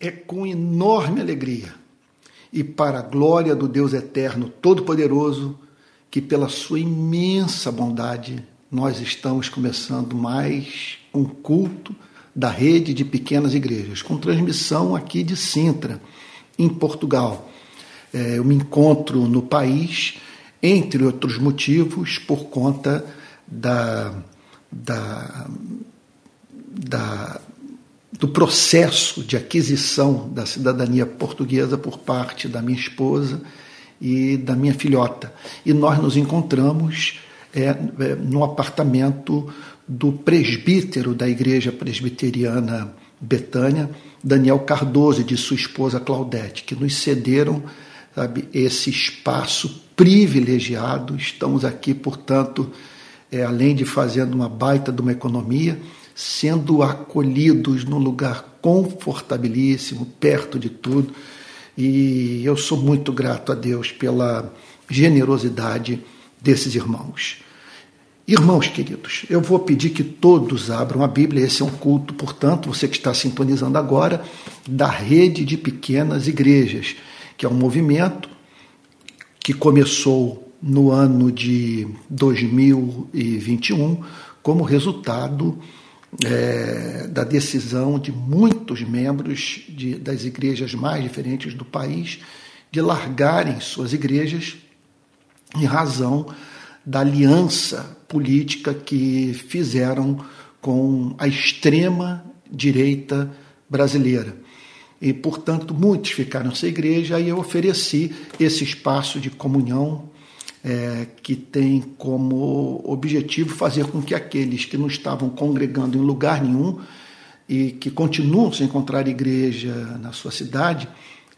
é com enorme alegria e para a glória do Deus Eterno Todo-Poderoso que, pela sua imensa bondade, nós estamos começando mais um culto da rede de pequenas igrejas, com transmissão aqui de Sintra, em Portugal. É, eu me encontro no país, entre outros motivos, por conta da, da, da do processo de aquisição da cidadania portuguesa por parte da minha esposa e da minha filhota. E nós nos encontramos é, é, no apartamento do presbítero da Igreja Presbiteriana Betânia, Daniel Cardoso, e de sua esposa Claudete, que nos cederam sabe, esse espaço privilegiado. Estamos aqui, portanto, é, além de fazendo uma baita de uma economia, sendo acolhidos num lugar confortabilíssimo, perto de tudo. E eu sou muito grato a Deus pela generosidade desses irmãos. Irmãos queridos, eu vou pedir que todos abram a Bíblia, esse é um culto, portanto, você que está sintonizando agora, da rede de pequenas igrejas, que é um movimento que começou no ano de 2021 como resultado é, da decisão de muitos membros de, das igrejas mais diferentes do país de largarem suas igrejas em razão da aliança política que fizeram com a extrema direita brasileira. E, portanto, muitos ficaram sem igreja e eu ofereci esse espaço de comunhão é, que tem como objetivo fazer com que aqueles que não estavam congregando em lugar nenhum e que continuam sem encontrar igreja na sua cidade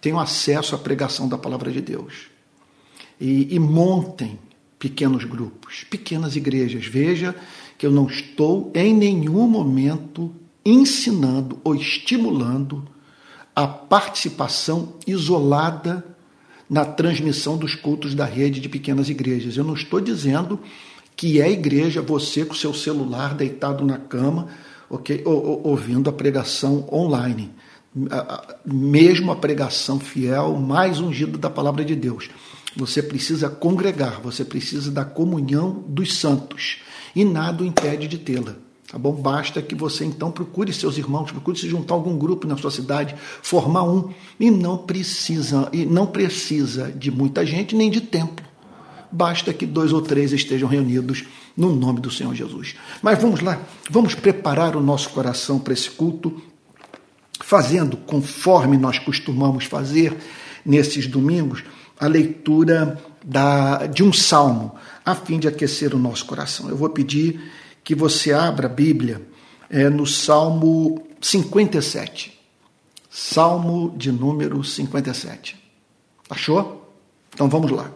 tenham acesso à pregação da palavra de Deus. E, e montem pequenos grupos, pequenas igrejas. Veja que eu não estou em nenhum momento ensinando ou estimulando a participação isolada na transmissão dos cultos da rede de pequenas igrejas. Eu não estou dizendo que é igreja você com seu celular deitado na cama, okay, ouvindo a pregação online. Mesmo a pregação fiel, mais ungida da palavra de Deus. Você precisa congregar, você precisa da comunhão dos santos. E nada o impede de tê-la. Tá bom? Basta que você então procure seus irmãos, procure se juntar a algum grupo na sua cidade, formar um e não precisa e não precisa de muita gente nem de tempo. Basta que dois ou três estejam reunidos no nome do Senhor Jesus. Mas vamos lá, vamos preparar o nosso coração para esse culto, fazendo conforme nós costumamos fazer nesses domingos a leitura da, de um salmo, a fim de aquecer o nosso coração. Eu vou pedir que você abra a Bíblia é, no Salmo 57. Salmo de número 57. Achou? Então vamos lá.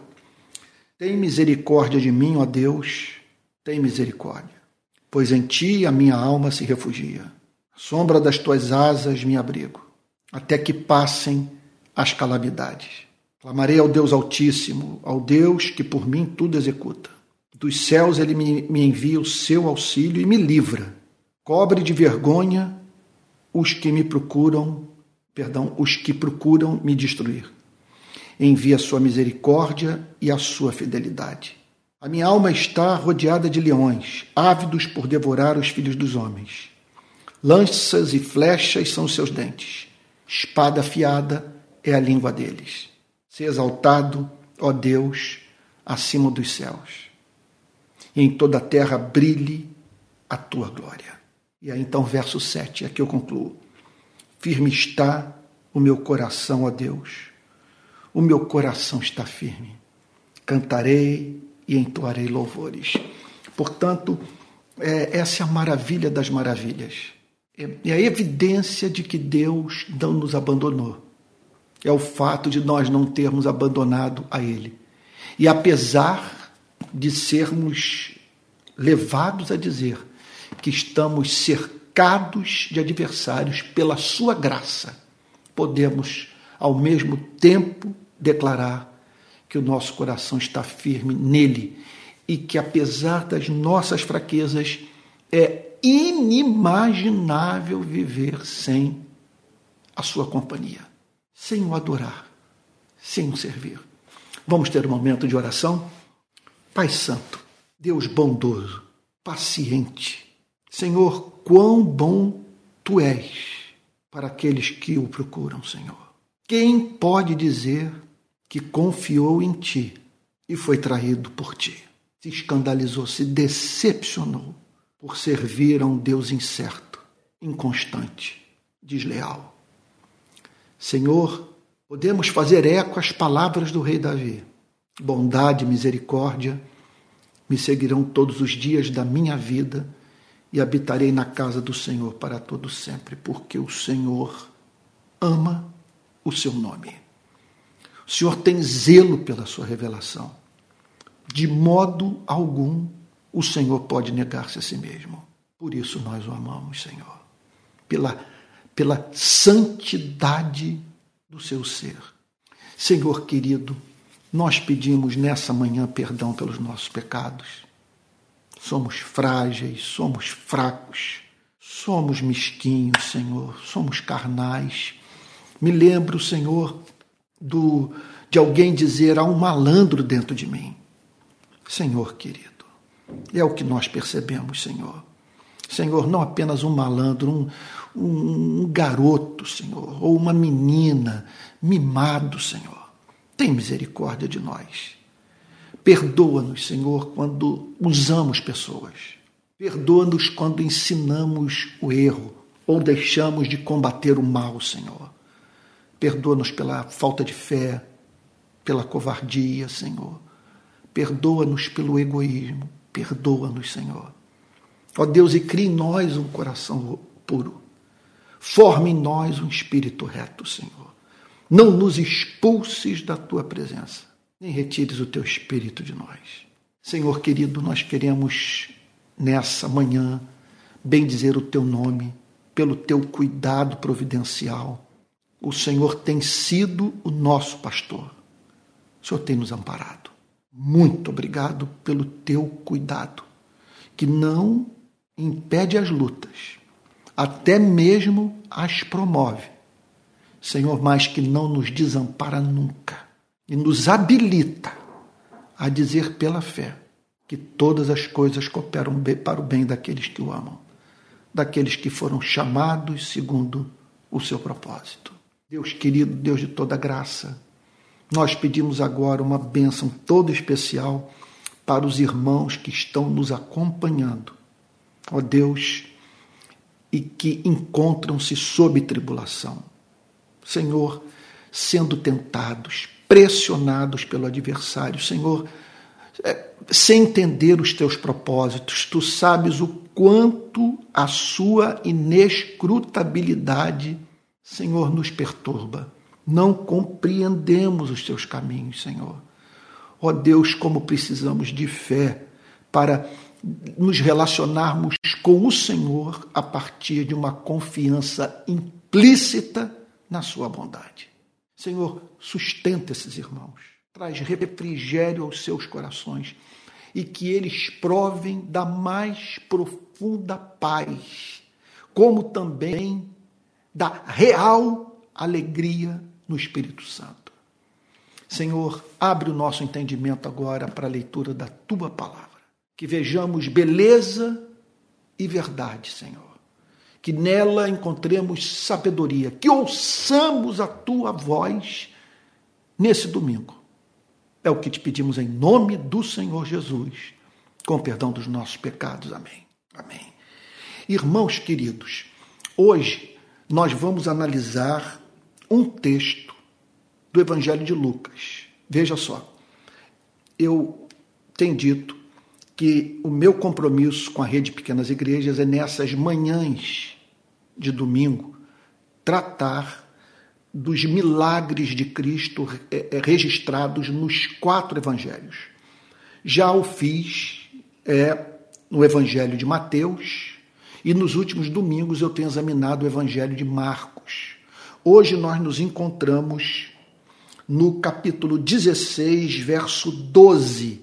Tem misericórdia de mim, ó Deus, tem misericórdia, pois em ti a minha alma se refugia. A sombra das tuas asas me abrigo, até que passem as calamidades. Clamarei ao Deus Altíssimo, ao Deus que por mim tudo executa. Dos céus ele me, envia o seu auxílio e me livra. Cobre de vergonha os que me procuram, perdão, os que procuram me destruir. Envia a sua misericórdia e a sua fidelidade. A minha alma está rodeada de leões, ávidos por devorar os filhos dos homens. Lanças e flechas são seus dentes. Espada afiada é a língua deles. Se exaltado, ó Deus, acima dos céus e em toda a terra brilhe a tua glória. E aí então, verso 7, aqui eu concluo. Firme está o meu coração, ó Deus. O meu coração está firme. Cantarei e entoarei louvores. Portanto, é, essa é a maravilha das maravilhas. É, é a evidência de que Deus não nos abandonou. É o fato de nós não termos abandonado a Ele. E apesar de sermos levados a dizer que estamos cercados de adversários pela sua graça, podemos ao mesmo tempo declarar que o nosso coração está firme nele e que apesar das nossas fraquezas é inimaginável viver sem a sua companhia, sem o adorar, sem o servir. Vamos ter um momento de oração? Pai Santo, Deus bondoso, paciente, Senhor, quão bom tu és para aqueles que o procuram, Senhor. Quem pode dizer que confiou em ti e foi traído por ti? Se escandalizou, se decepcionou por servir a um Deus incerto, inconstante, desleal. Senhor, podemos fazer eco às palavras do rei Davi. Bondade e misericórdia me seguirão todos os dias da minha vida e habitarei na casa do Senhor para todo sempre, porque o Senhor ama o seu nome. O Senhor tem zelo pela sua revelação. De modo algum o Senhor pode negar-se a si mesmo. Por isso nós o amamos, Senhor. Pela, pela santidade do seu ser. Senhor querido, nós pedimos nessa manhã perdão pelos nossos pecados. Somos frágeis, somos fracos, somos mesquinhos, Senhor, somos carnais. Me lembro, Senhor, do de alguém dizer há um malandro dentro de mim. Senhor querido, é o que nós percebemos, Senhor. Senhor, não apenas um malandro, um, um, um garoto, Senhor, ou uma menina mimado, Senhor tem misericórdia de nós. Perdoa-nos, Senhor, quando usamos pessoas. Perdoa-nos quando ensinamos o erro ou deixamos de combater o mal, Senhor. Perdoa-nos pela falta de fé, pela covardia, Senhor. Perdoa-nos pelo egoísmo. Perdoa-nos, Senhor. Ó Deus, e crie em nós um coração puro. Forme em nós um espírito reto, Senhor. Não nos expulses da tua presença, nem retires o teu espírito de nós. Senhor querido, nós queremos nessa manhã bendizer o teu nome pelo teu cuidado providencial. O Senhor tem sido o nosso pastor. O Senhor tem nos amparado. Muito obrigado pelo teu cuidado, que não impede as lutas, até mesmo as promove Senhor, mas que não nos desampara nunca e nos habilita a dizer pela fé que todas as coisas cooperam para o bem daqueles que o amam, daqueles que foram chamados segundo o seu propósito. Deus querido, Deus de toda graça, nós pedimos agora uma bênção toda especial para os irmãos que estão nos acompanhando. Ó Deus, e que encontram-se sob tribulação Senhor, sendo tentados, pressionados pelo adversário, Senhor, é, sem entender os teus propósitos, tu sabes o quanto a sua inescrutabilidade, Senhor, nos perturba. Não compreendemos os teus caminhos, Senhor. Ó Deus, como precisamos de fé para nos relacionarmos com o Senhor a partir de uma confiança implícita na sua bondade. Senhor, sustenta esses irmãos, traz refrigério aos seus corações e que eles provem da mais profunda paz, como também da real alegria no Espírito Santo. Senhor, abre o nosso entendimento agora para a leitura da tua palavra, que vejamos beleza e verdade, Senhor que nela encontremos sabedoria, que ouçamos a tua voz nesse domingo. É o que te pedimos em nome do Senhor Jesus, com perdão dos nossos pecados. Amém. Amém. Irmãos queridos, hoje nós vamos analisar um texto do Evangelho de Lucas. Veja só, eu tenho dito que o meu compromisso com a rede de pequenas igrejas é nessas manhãs de domingo, tratar dos milagres de Cristo é, é, registrados nos quatro evangelhos. Já o fiz é, no evangelho de Mateus e nos últimos domingos eu tenho examinado o evangelho de Marcos. Hoje nós nos encontramos no capítulo 16, verso 12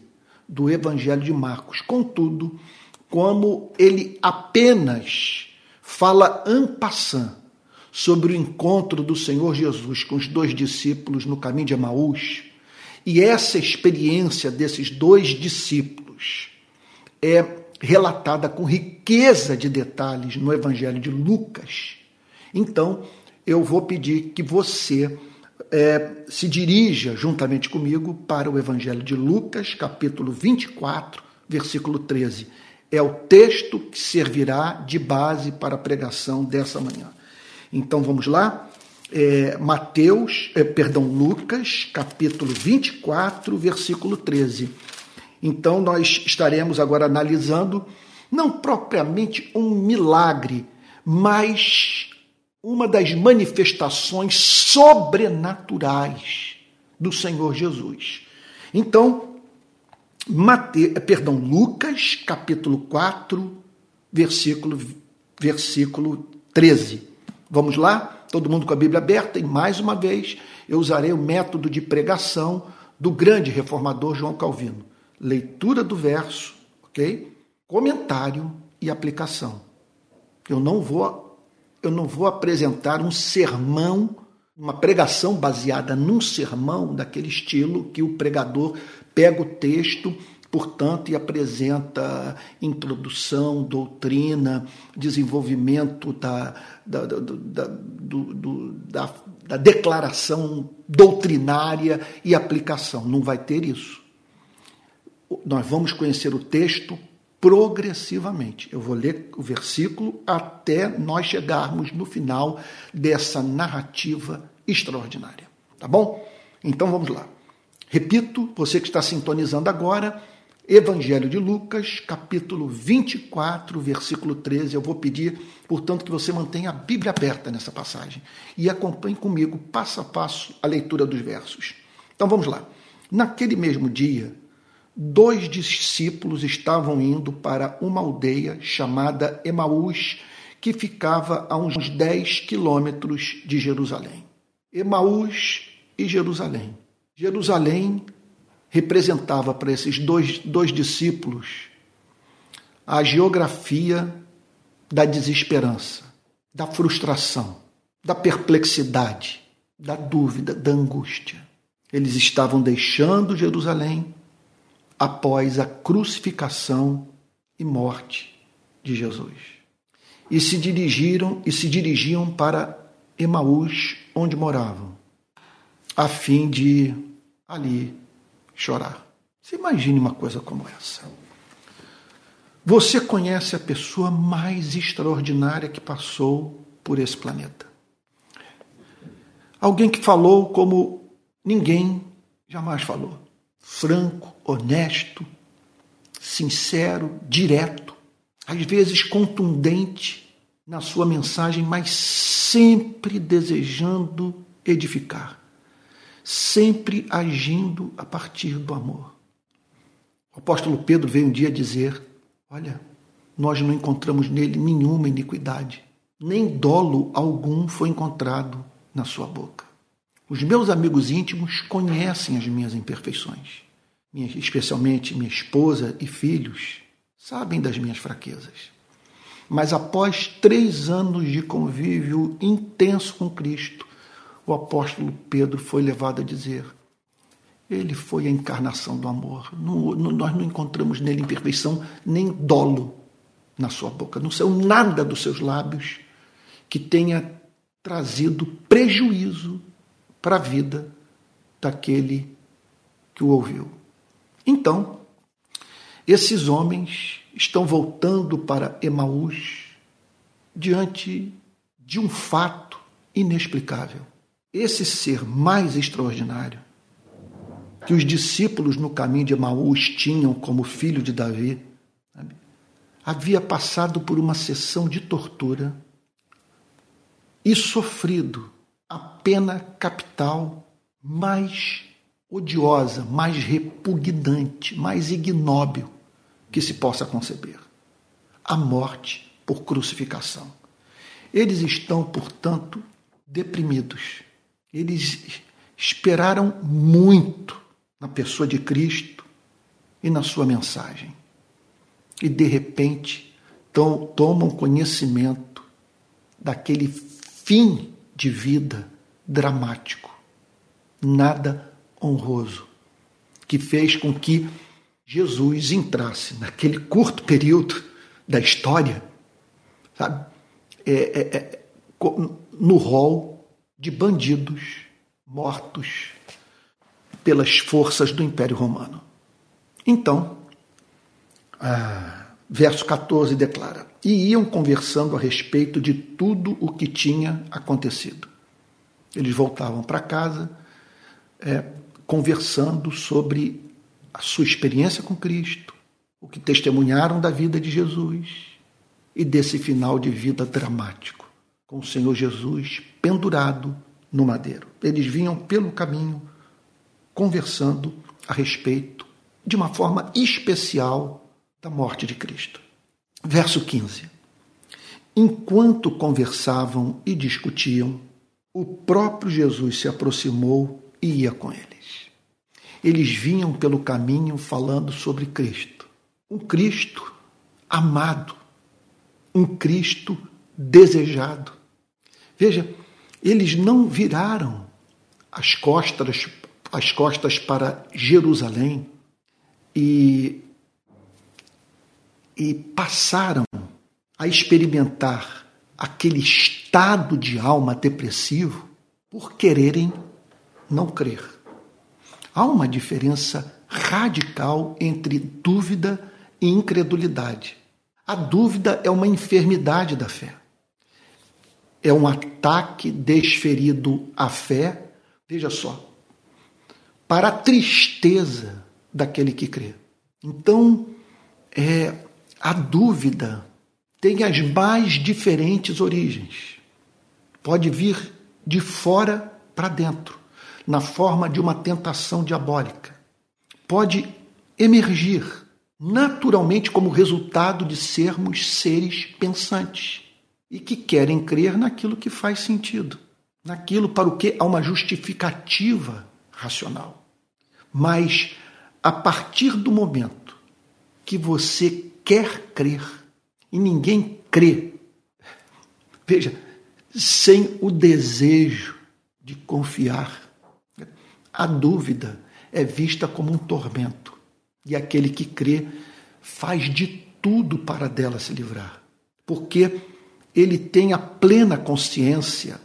do evangelho de Marcos. Contudo, como ele apenas fala passant sobre o encontro do Senhor Jesus com os dois discípulos no caminho de Emaús, e essa experiência desses dois discípulos é relatada com riqueza de detalhes no Evangelho de Lucas. Então, eu vou pedir que você é, se dirija juntamente comigo para o Evangelho de Lucas, capítulo 24, versículo 13. É o texto que servirá de base para a pregação dessa manhã. Então vamos lá? É, Mateus, é, perdão, Lucas, capítulo 24, versículo 13. Então nós estaremos agora analisando não propriamente um milagre, mas uma das manifestações sobrenaturais do Senhor Jesus. Então, Mate, perdão, Lucas, capítulo 4, versículo, versículo 13. Vamos lá? Todo mundo com a Bíblia aberta, e mais uma vez eu usarei o método de pregação do grande reformador João Calvino. Leitura do verso, ok? Comentário e aplicação. Eu não vou eu não vou apresentar um sermão, uma pregação baseada num sermão daquele estilo que o pregador pega o texto, portanto, e apresenta introdução, doutrina, desenvolvimento da, da, da, do, da, da declaração doutrinária e aplicação. Não vai ter isso. Nós vamos conhecer o texto progressivamente. Eu vou ler o versículo até nós chegarmos no final dessa narrativa extraordinária. Tá bom? Então vamos lá. Repito, você que está sintonizando agora, Evangelho de Lucas, capítulo 24, versículo 13. Eu vou pedir, portanto, que você mantenha a Bíblia aberta nessa passagem e acompanhe comigo, passo a passo, a leitura dos versos. Então vamos lá. Naquele mesmo dia, dois discípulos estavam indo para uma aldeia chamada Emaús, que ficava a uns 10 quilômetros de Jerusalém. Emaús e Jerusalém. Jerusalém representava para esses dois, dois discípulos a geografia da desesperança, da frustração, da perplexidade, da dúvida, da angústia. Eles estavam deixando Jerusalém após a crucificação e morte de Jesus. E se dirigiram e se dirigiam para Emaús, onde moravam, a fim de ali chorar. Você imagine uma coisa como essa. Você conhece a pessoa mais extraordinária que passou por esse planeta. Alguém que falou como ninguém jamais falou franco, honesto, sincero, direto, às vezes contundente na sua mensagem, mas sempre desejando edificar, sempre agindo a partir do amor. O apóstolo Pedro veio um dia dizer: Olha, nós não encontramos nele nenhuma iniquidade, nem dolo algum foi encontrado na sua boca. Os meus amigos íntimos conhecem as minhas imperfeições, especialmente minha esposa e filhos sabem das minhas fraquezas. Mas após três anos de convívio intenso com Cristo, o apóstolo Pedro foi levado a dizer: Ele foi a encarnação do amor. Não, não, nós não encontramos nele imperfeição nem dolo na sua boca. Não saiu nada dos seus lábios que tenha trazido prejuízo para a vida daquele que o ouviu. Então, esses homens estão voltando para Emaús diante de um fato inexplicável. Esse ser mais extraordinário que os discípulos no caminho de Emaús tinham como filho de Davi, sabe? havia passado por uma sessão de tortura e sofrido a pena capital mais odiosa, mais repugnante, mais ignóbil que se possa conceber: a morte por crucificação. Eles estão, portanto, deprimidos. Eles esperaram muito na pessoa de Cristo e na sua mensagem. E, de repente, tomam conhecimento daquele fim de vida dramático, nada honroso, que fez com que Jesus entrasse naquele curto período da história, sabe, é, é, é, no rol de bandidos mortos pelas forças do Império Romano. Então, ah, verso 14 declara: E iam conversando a respeito de tudo o que tinha acontecido. Eles voltavam para casa é, conversando sobre a sua experiência com Cristo, o que testemunharam da vida de Jesus e desse final de vida dramático, com o Senhor Jesus pendurado no madeiro. Eles vinham pelo caminho conversando a respeito, de uma forma especial, da morte de Cristo. Verso 15. Enquanto conversavam e discutiam, o próprio Jesus se aproximou e ia com eles. Eles vinham pelo caminho falando sobre Cristo. Um Cristo amado, um Cristo desejado. Veja, eles não viraram as costas, as costas para Jerusalém e, e passaram a experimentar aquele estado de alma depressivo por quererem não crer. Há uma diferença radical entre dúvida e incredulidade. A dúvida é uma enfermidade da fé é um ataque desferido à fé, veja só, para a tristeza daquele que crê. Então, é, a dúvida tem as mais diferentes origens. Pode vir de fora para dentro, na forma de uma tentação diabólica. Pode emergir naturalmente como resultado de sermos seres pensantes e que querem crer naquilo que faz sentido, naquilo para o que há uma justificativa racional. Mas a partir do momento que você quer crer e ninguém crê, veja, sem o desejo de confiar, a dúvida é vista como um tormento e aquele que crê faz de tudo para dela se livrar. Porque ele tenha plena consciência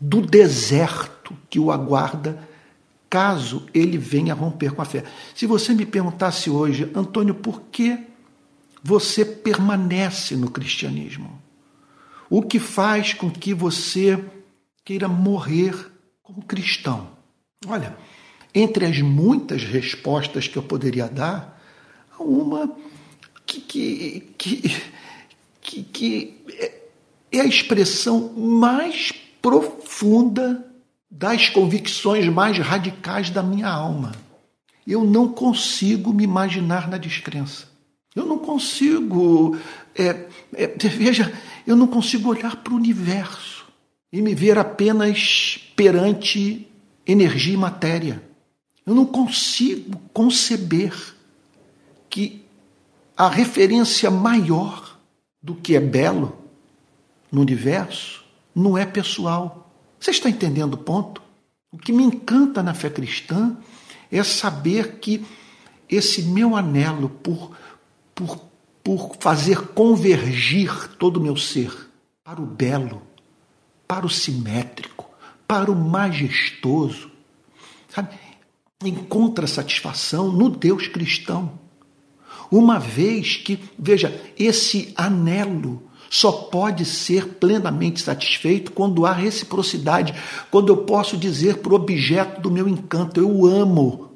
do deserto que o aguarda caso ele venha romper com a fé. Se você me perguntasse hoje, Antônio, por que você permanece no cristianismo? O que faz com que você queira morrer como cristão? Olha, entre as muitas respostas que eu poderia dar, uma que, que, que que, que é a expressão mais profunda das convicções mais radicais da minha alma. Eu não consigo me imaginar na descrença. Eu não consigo. É, é, veja, eu não consigo olhar para o universo e me ver apenas perante energia e matéria. Eu não consigo conceber que a referência maior do que é belo no universo não é pessoal. Você está entendendo o ponto? O que me encanta na fé cristã é saber que esse meu anelo por, por, por fazer convergir todo o meu ser para o belo, para o simétrico, para o majestoso, sabe? encontra satisfação no Deus cristão. Uma vez que, veja, esse anelo só pode ser plenamente satisfeito quando há reciprocidade, quando eu posso dizer para o objeto do meu encanto, eu amo,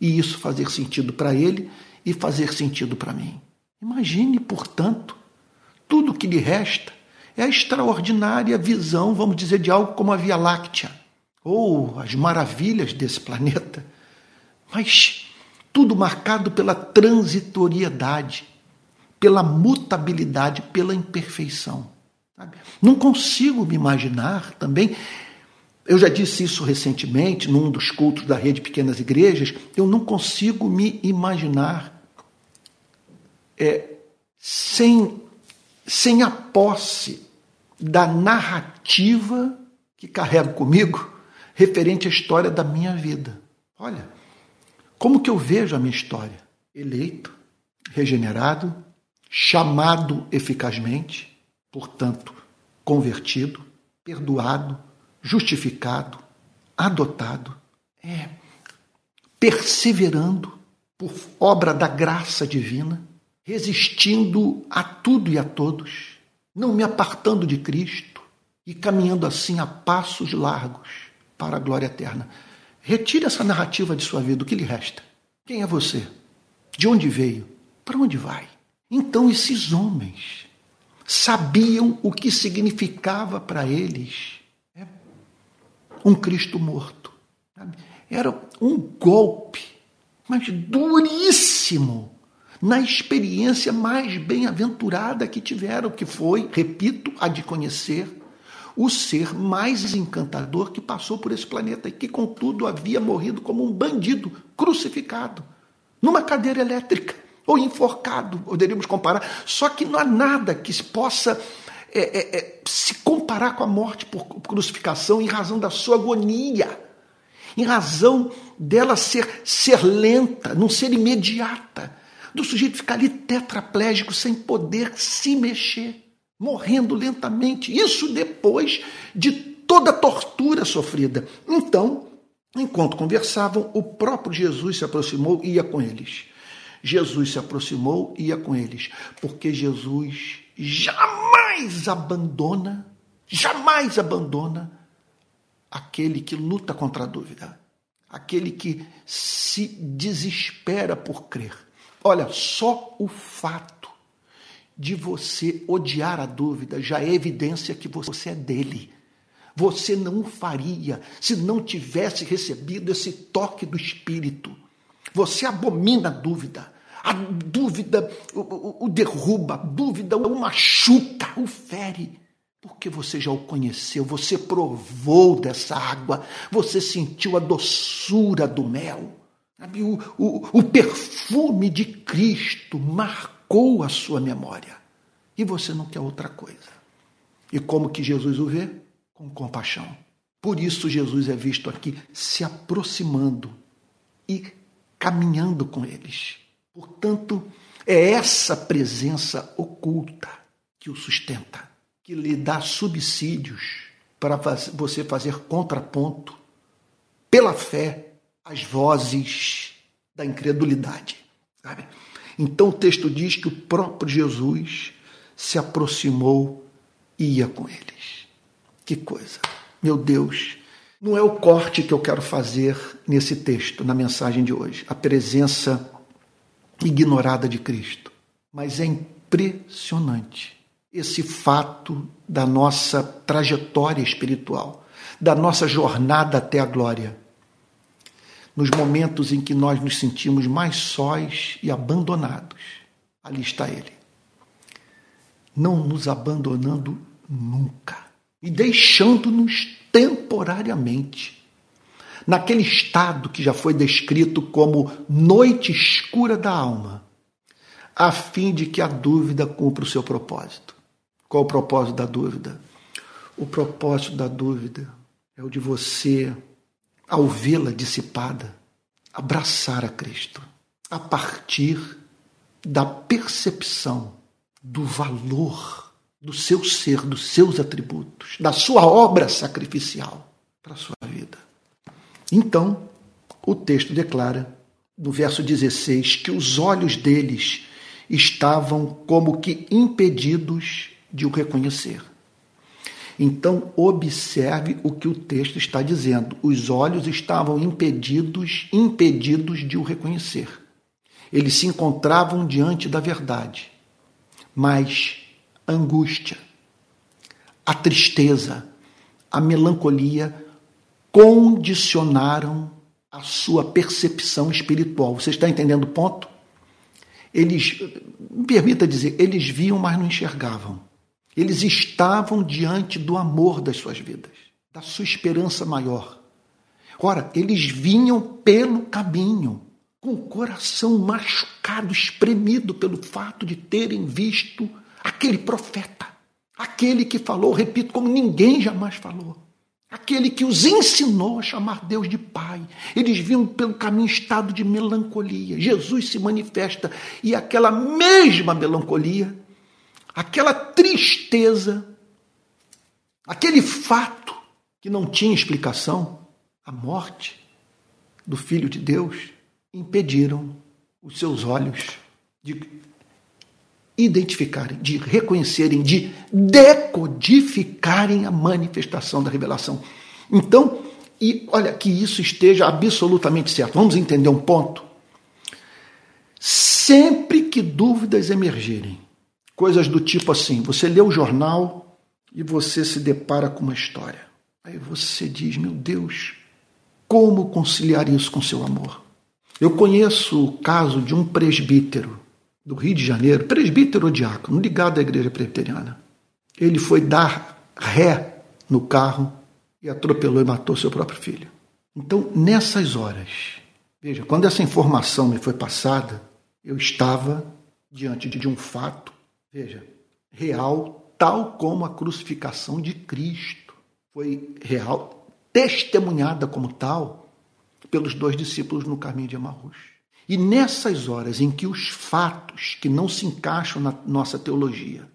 e isso fazer sentido para ele e fazer sentido para mim. Imagine, portanto, tudo que lhe resta é a extraordinária visão, vamos dizer, de algo como a Via Láctea, ou as maravilhas desse planeta. Mas tudo marcado pela transitoriedade, pela mutabilidade, pela imperfeição. Sabe? Não consigo me imaginar também. Eu já disse isso recentemente num dos cultos da rede Pequenas Igrejas. Eu não consigo me imaginar é, sem, sem a posse da narrativa que carrego comigo referente à história da minha vida. Olha, como que eu vejo a minha história? Eleito, regenerado, chamado eficazmente, portanto, convertido, perdoado, justificado, adotado, é, perseverando por obra da graça divina, resistindo a tudo e a todos, não me apartando de Cristo e caminhando assim a passos largos para a glória eterna. Retire essa narrativa de sua vida, o que lhe resta? Quem é você? De onde veio? Para onde vai? Então esses homens sabiam o que significava para eles né? um Cristo morto. Era um golpe, mas duríssimo, na experiência mais bem-aventurada que tiveram, que foi, repito, a de conhecer o ser mais encantador que passou por esse planeta e que, contudo, havia morrido como um bandido crucificado numa cadeira elétrica ou enforcado, poderíamos comparar. Só que não há nada que possa é, é, é, se comparar com a morte por crucificação em razão da sua agonia, em razão dela ser, ser lenta, não ser imediata, do sujeito ficar ali tetraplégico sem poder se mexer, morrendo lentamente. Isso depois de toda a tortura sofrida. Então, enquanto conversavam, o próprio Jesus se aproximou e ia com eles. Jesus se aproximou e ia com eles, porque Jesus jamais abandona, jamais abandona aquele que luta contra a dúvida, aquele que se desespera por crer. Olha, só o fato de você odiar a dúvida já é evidência que você é dele. Você não o faria se não tivesse recebido esse toque do Espírito. Você abomina a dúvida. A dúvida o, o, o derruba, a dúvida o machuca, o fere. Porque você já o conheceu, você provou dessa água, você sentiu a doçura do mel. O, o, o perfume de Cristo marcou a sua memória. E você não quer outra coisa. E como que Jesus o vê? Com compaixão. Por isso Jesus é visto aqui se aproximando e caminhando com eles. Portanto, é essa presença oculta que o sustenta, que lhe dá subsídios para você fazer contraponto pela fé às vozes da incredulidade. Sabe? Então o texto diz que o próprio Jesus se aproximou e ia com eles. Que coisa! Meu Deus, não é o corte que eu quero fazer nesse texto, na mensagem de hoje. A presença ignorada de Cristo. Mas é impressionante esse fato da nossa trajetória espiritual, da nossa jornada até a glória. Nos momentos em que nós nos sentimos mais sós e abandonados, ali está Ele. Não nos abandonando nunca e deixando-nos temporariamente naquele estado que já foi descrito como noite escura da alma, a fim de que a dúvida cumpra o seu propósito. Qual o propósito da dúvida? O propósito da dúvida é o de você, ao vê-la dissipada, abraçar a Cristo, a partir da percepção do valor do seu ser, dos seus atributos, da sua obra sacrificial para a sua vida. Então, o texto declara, no verso 16, que os olhos deles estavam como que impedidos de o reconhecer. Então, observe o que o texto está dizendo. Os olhos estavam impedidos, impedidos de o reconhecer. Eles se encontravam diante da verdade, mas a angústia, a tristeza, a melancolia condicionaram a sua percepção espiritual. Você está entendendo o ponto? Eles, me permita dizer, eles viam, mas não enxergavam. Eles estavam diante do amor das suas vidas, da sua esperança maior. Ora, eles vinham pelo caminho, com o coração machucado, espremido pelo fato de terem visto aquele profeta, aquele que falou, repito, como ninguém jamais falou. Aquele que os ensinou a chamar Deus de Pai. Eles vinham pelo caminho estado de melancolia. Jesus se manifesta e aquela mesma melancolia, aquela tristeza, aquele fato que não tinha explicação, a morte do Filho de Deus, impediram os seus olhos de identificarem, de reconhecerem, de decodificarem a manifestação da revelação. Então, e olha que isso esteja absolutamente certo. Vamos entender um ponto? Sempre que dúvidas emergirem, coisas do tipo assim, você lê o jornal e você se depara com uma história. Aí você diz: Meu Deus, como conciliar isso com seu amor? Eu conheço o caso de um presbítero do Rio de Janeiro, presbítero diácono, ligado à igreja presbiteriana. Ele foi dar ré no carro e atropelou e matou seu próprio filho. Então, nessas horas, veja, quando essa informação me foi passada, eu estava diante de um fato, veja, real, tal como a crucificação de Cristo foi real, testemunhada como tal pelos dois discípulos no caminho de Emaús. E nessas horas em que os fatos que não se encaixam na nossa teologia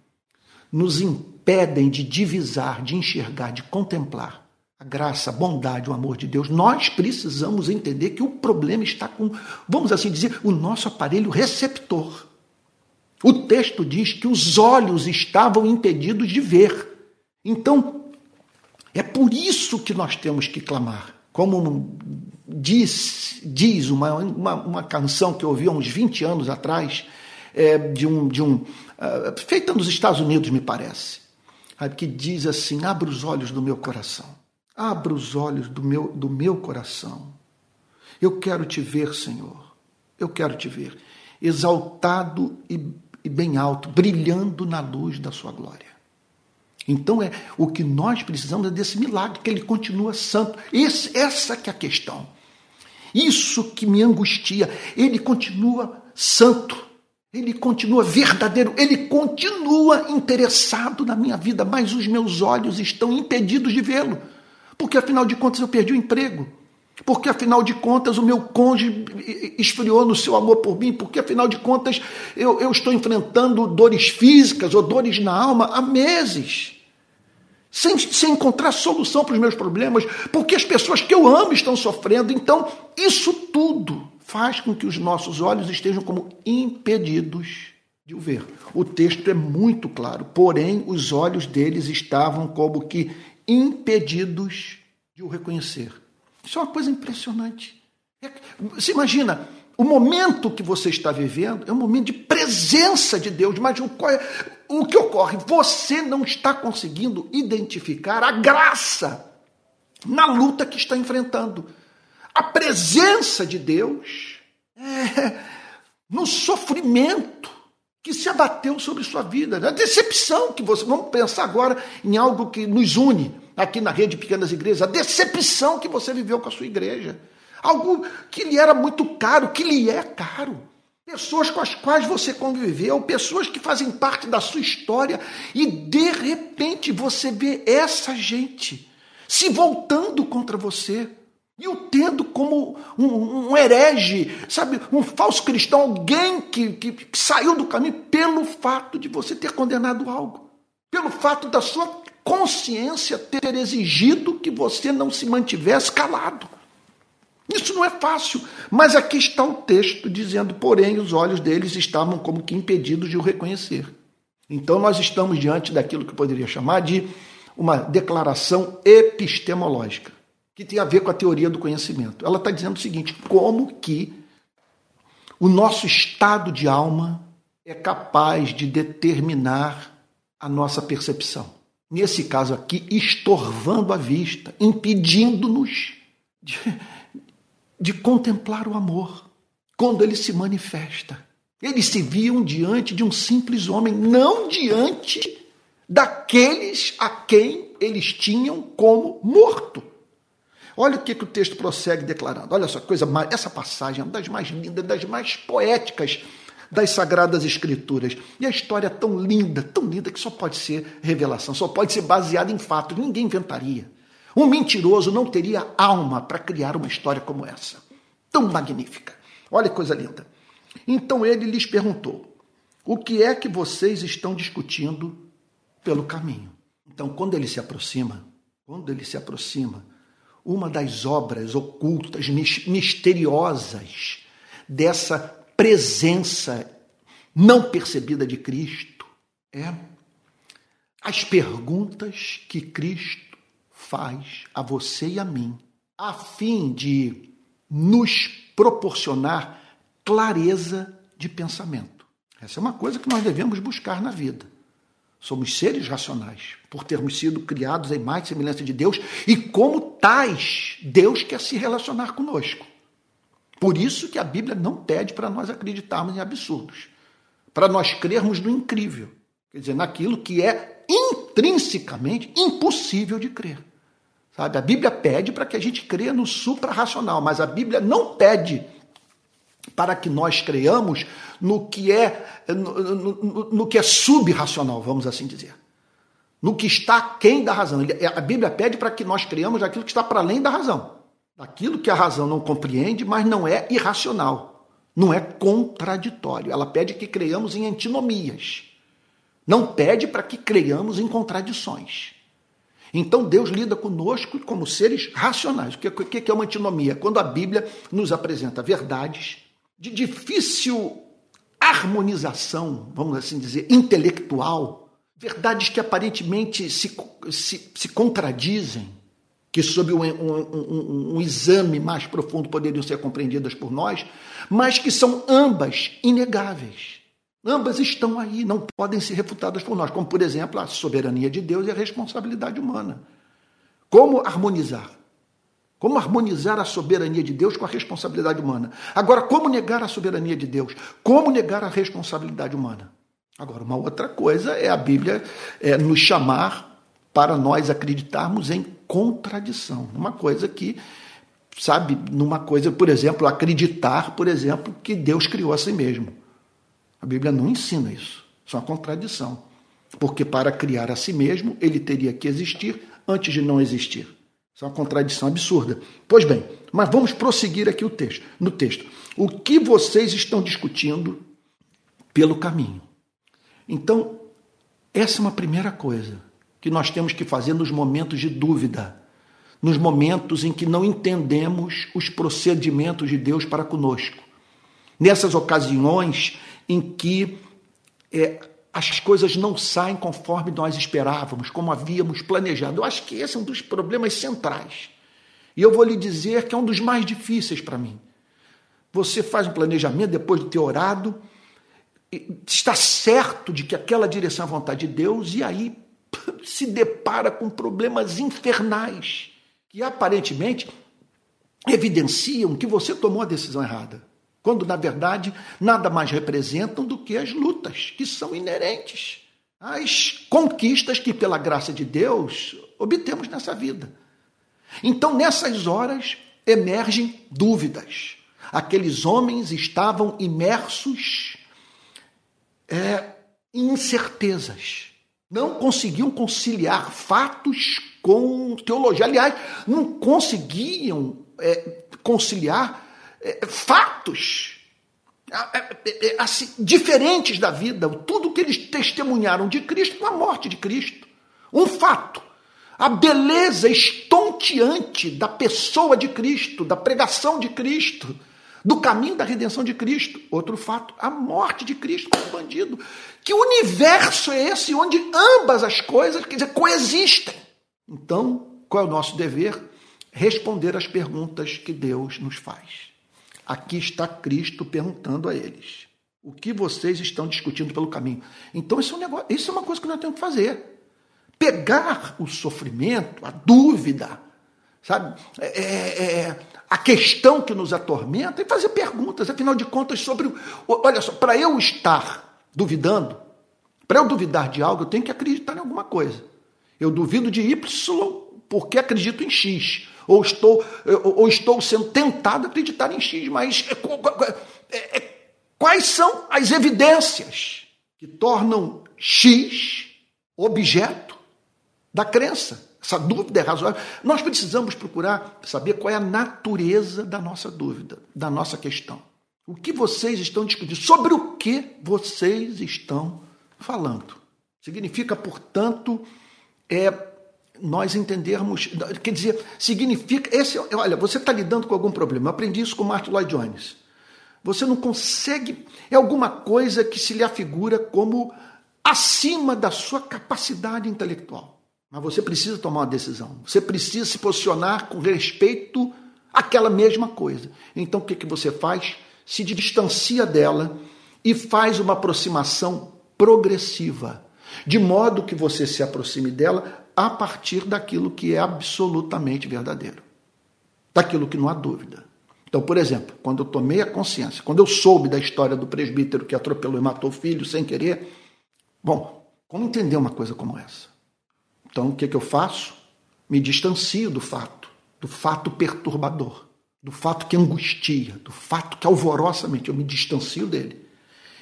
nos impedem de divisar, de enxergar, de contemplar a graça, a bondade, o amor de Deus, nós precisamos entender que o problema está com, vamos assim dizer, o nosso aparelho receptor. O texto diz que os olhos estavam impedidos de ver. Então, é por isso que nós temos que clamar. Como diz, diz uma, uma, uma, canção que eu ouvi há uns 20 anos atrás, é, de um, de um uh, feita nos Estados Unidos, me parece, que diz assim: Abra os olhos do meu coração, abra os olhos do meu, do meu coração. Eu quero te ver, Senhor, eu quero te ver, exaltado e, e bem alto, brilhando na luz da Sua glória. Então é o que nós precisamos é desse milagre que ele continua santo. Esse, essa que é a questão. Isso que me angustia. Ele continua santo. Ele continua verdadeiro, ele continua interessado na minha vida, mas os meus olhos estão impedidos de vê-lo. Porque afinal de contas eu perdi o emprego. Porque afinal de contas o meu cônjuge esfriou no seu amor por mim. Porque afinal de contas eu, eu estou enfrentando dores físicas ou dores na alma há meses sem, sem encontrar solução para os meus problemas, porque as pessoas que eu amo estão sofrendo. Então, isso tudo faz com que os nossos olhos estejam como impedidos de o ver. O texto é muito claro, porém, os olhos deles estavam como que impedidos de o reconhecer. Isso é uma coisa impressionante. É você imagina, o momento que você está vivendo é um momento de presença de Deus, mas o, é, o que ocorre? Você não está conseguindo identificar a graça na luta que está enfrentando. A presença de Deus é, no sofrimento que se abateu sobre sua vida, a decepção que você. Vamos pensar agora em algo que nos une aqui na rede de pequenas igrejas, a decepção que você viveu com a sua igreja algo que lhe era muito caro, que lhe é caro. Pessoas com as quais você conviveu, pessoas que fazem parte da sua história, e de repente você vê essa gente se voltando contra você e o tendo como um, um herege, sabe, um falso cristão, alguém que, que, que saiu do caminho pelo fato de você ter condenado algo, pelo fato da sua consciência ter exigido que você não se mantivesse calado. Isso não é fácil, mas aqui está o texto dizendo, porém, os olhos deles estavam como que impedidos de o reconhecer. Então nós estamos diante daquilo que poderia chamar de uma declaração epistemológica, que tem a ver com a teoria do conhecimento. Ela está dizendo o seguinte: como que o nosso estado de alma é capaz de determinar a nossa percepção. Nesse caso aqui, estorvando a vista, impedindo-nos de, de contemplar o amor quando ele se manifesta. Eles se viam diante de um simples homem, não diante daqueles a quem eles tinham como morto. Olha o que, que o texto prossegue declarando. Olha só, coisa essa passagem é uma das mais lindas, das mais poéticas das Sagradas Escrituras. E a história é tão linda, tão linda, que só pode ser revelação, só pode ser baseada em fatos, ninguém inventaria. Um mentiroso não teria alma para criar uma história como essa, tão magnífica. Olha que coisa linda. Então ele lhes perguntou: O que é que vocês estão discutindo pelo caminho? Então, quando ele se aproxima, quando ele se aproxima, uma das obras ocultas, misteriosas dessa presença não percebida de Cristo é as perguntas que Cristo faz a você e a mim, a fim de nos proporcionar clareza de pensamento. Essa é uma coisa que nós devemos buscar na vida. Somos seres racionais, por termos sido criados em mais semelhança de Deus, e como tais, Deus quer se relacionar conosco. Por isso que a Bíblia não pede para nós acreditarmos em absurdos, para nós crermos no incrível, quer dizer, naquilo que é intrinsecamente impossível de crer. Sabe? A Bíblia pede para que a gente creia no supra-racional, mas a Bíblia não pede para que nós creiamos no que é no, no, no que é subracional, vamos assim dizer. No que está quem da razão. A Bíblia pede para que nós creiamos aquilo que está para além da razão. Daquilo que a razão não compreende, mas não é irracional. Não é contraditório. Ela pede que creiamos em antinomias. Não pede para que creiamos em contradições. Então Deus lida conosco como seres racionais. O que é uma antinomia? Quando a Bíblia nos apresenta verdades de difícil harmonização, vamos assim dizer, intelectual, verdades que aparentemente se, se, se contradizem, que sob um, um, um, um, exame mais profundo poderiam ser compreendidas por nós, mas que são ambas inegáveis. Ambas estão aí, não podem ser refutadas por nós, como, por exemplo, a soberania de Deus e a responsabilidade humana. Como harmonizar? Como harmonizar a soberania de Deus com a responsabilidade humana? Agora, como negar a soberania de Deus? Como negar a responsabilidade humana? Agora, uma outra coisa é a Bíblia é, nos chamar para nós acreditarmos em contradição. Uma coisa que, sabe, numa coisa, por exemplo, acreditar, por exemplo, que Deus criou a si mesmo. A Bíblia não ensina isso. Isso é uma contradição. Porque para criar a si mesmo, ele teria que existir antes de não existir. Isso é uma contradição absurda. Pois bem, mas vamos prosseguir aqui o texto, no texto. O que vocês estão discutindo pelo caminho? Então, essa é uma primeira coisa que nós temos que fazer nos momentos de dúvida, nos momentos em que não entendemos os procedimentos de Deus para conosco. Nessas ocasiões em que é, as coisas não saem conforme nós esperávamos, como havíamos planejado. Eu acho que esse é um dos problemas centrais. E eu vou lhe dizer que é um dos mais difíceis para mim. Você faz um planejamento depois de ter orado, está certo de que aquela direção é a vontade de Deus, e aí se depara com problemas infernais que aparentemente evidenciam que você tomou a decisão errada quando na verdade nada mais representam do que as lutas que são inerentes às conquistas que, pela graça de Deus, obtemos nessa vida. Então, nessas horas, emergem dúvidas. Aqueles homens estavam imersos é, em incertezas. Não conseguiam conciliar fatos com teologia. Aliás, não conseguiam é, conciliar é, fatos é, é, assim, diferentes da vida, tudo que eles testemunharam de Cristo a morte de Cristo. Um fato. A beleza estonteante da pessoa de Cristo, da pregação de Cristo, do caminho da redenção de Cristo. Outro fato, a morte de Cristo como bandido. Que universo é esse onde ambas as coisas, quer dizer, coexistem? Então, qual é o nosso dever? Responder às perguntas que Deus nos faz. Aqui está Cristo perguntando a eles: o que vocês estão discutindo pelo caminho? Então, isso é, um negócio, isso é uma coisa que nós temos que fazer. Pegar o sofrimento, a dúvida, sabe? É, é, é, a questão que nos atormenta e fazer perguntas, afinal de contas, sobre. Olha só, para eu estar duvidando, para eu duvidar de algo, eu tenho que acreditar em alguma coisa. Eu duvido de Y porque acredito em X ou estou, ou estou sendo tentado a acreditar em X, mas é, é, é, Quais são as evidências que tornam X objeto da crença? Essa dúvida é razoável. Nós precisamos procurar saber qual é a natureza da nossa dúvida, da nossa questão. O que vocês estão discutindo? Sobre o que vocês estão falando? Significa, portanto, é nós entendermos, quer dizer, significa, esse, olha, você está lidando com algum problema. Eu aprendi isso com Martin Lloyd Jones. Você não consegue, é alguma coisa que se lhe afigura como acima da sua capacidade intelectual. Mas você precisa tomar uma decisão. Você precisa se posicionar com respeito àquela mesma coisa. Então o que, que você faz? Se distancia dela e faz uma aproximação progressiva, de modo que você se aproxime dela a partir daquilo que é absolutamente verdadeiro, daquilo que não há dúvida. Então, por exemplo, quando eu tomei a consciência, quando eu soube da história do presbítero que atropelou e matou o filho sem querer, bom, como entender uma coisa como essa? Então, o que, que eu faço? Me distancio do fato, do fato perturbador, do fato que angustia, do fato que alvoroça a mente. Eu me distancio dele.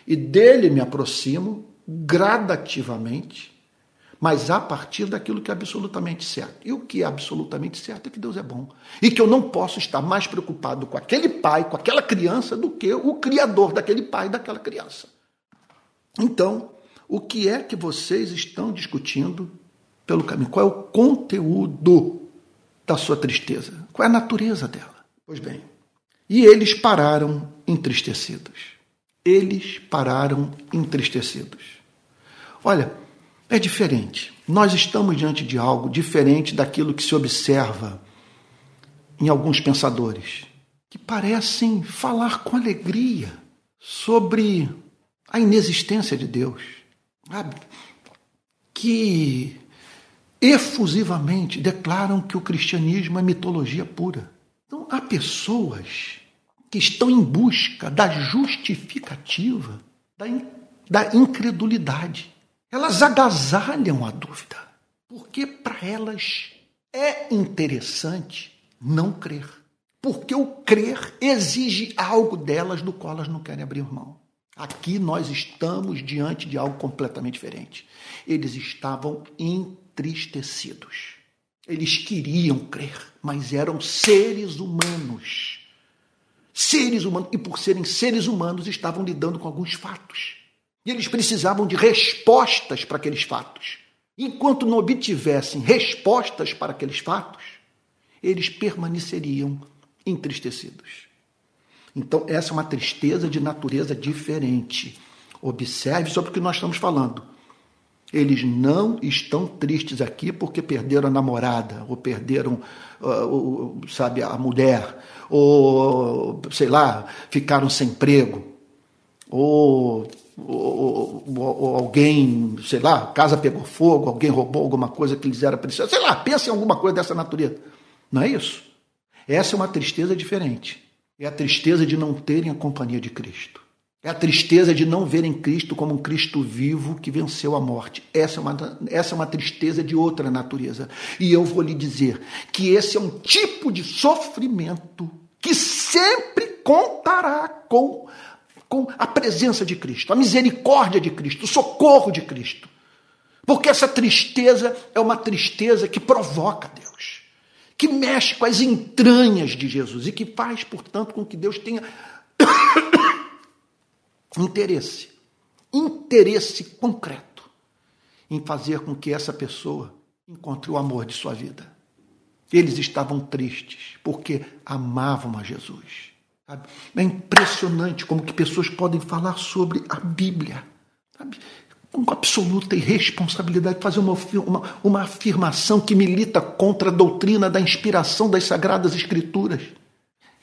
E dele me aproximo gradativamente mas a partir daquilo que é absolutamente certo. E o que é absolutamente certo é que Deus é bom. E que eu não posso estar mais preocupado com aquele pai, com aquela criança, do que o criador daquele pai daquela criança. Então, o que é que vocês estão discutindo pelo caminho? Qual é o conteúdo da sua tristeza? Qual é a natureza dela? Pois bem, e eles pararam entristecidos. Eles pararam entristecidos. Olha, é diferente. Nós estamos diante de algo diferente daquilo que se observa em alguns pensadores, que parecem falar com alegria sobre a inexistência de Deus, sabe? que efusivamente declaram que o cristianismo é mitologia pura. Então, há pessoas que estão em busca da justificativa da, da incredulidade. Elas agasalham a dúvida, porque para elas é interessante não crer. Porque o crer exige algo delas do qual elas não querem abrir mão. Aqui nós estamos diante de algo completamente diferente. Eles estavam entristecidos. Eles queriam crer, mas eram seres humanos. Seres humanos, e por serem seres humanos, estavam lidando com alguns fatos. E eles precisavam de respostas para aqueles fatos. Enquanto não obtivessem respostas para aqueles fatos, eles permaneceriam entristecidos. Então, essa é uma tristeza de natureza diferente. Observe sobre o que nós estamos falando. Eles não estão tristes aqui porque perderam a namorada, ou perderam, uh, sabe, a mulher, ou, sei lá, ficaram sem emprego, ou ou, ou, ou, alguém, sei lá, casa pegou fogo, alguém roubou alguma coisa que lhes era preciosa, sei lá, pensa em alguma coisa dessa natureza. Não é isso? Essa é uma tristeza diferente. É a tristeza de não terem a companhia de Cristo. É a tristeza de não verem Cristo como um Cristo vivo que venceu a morte. Essa é, uma, essa é uma tristeza de outra natureza. E eu vou lhe dizer que esse é um tipo de sofrimento que sempre contará com com a presença de Cristo, a misericórdia de Cristo, o socorro de Cristo. Porque essa tristeza é uma tristeza que provoca Deus, que mexe com as entranhas de Jesus e que faz, portanto, com que Deus tenha interesse, interesse concreto em fazer com que essa pessoa encontre o amor de sua vida. Eles estavam tristes porque amavam a Jesus. Sabe? É impressionante como que pessoas podem falar sobre a Bíblia. Sabe? Com absoluta irresponsabilidade, fazer uma, uma, uma afirmação que milita contra a doutrina da inspiração das Sagradas Escrituras.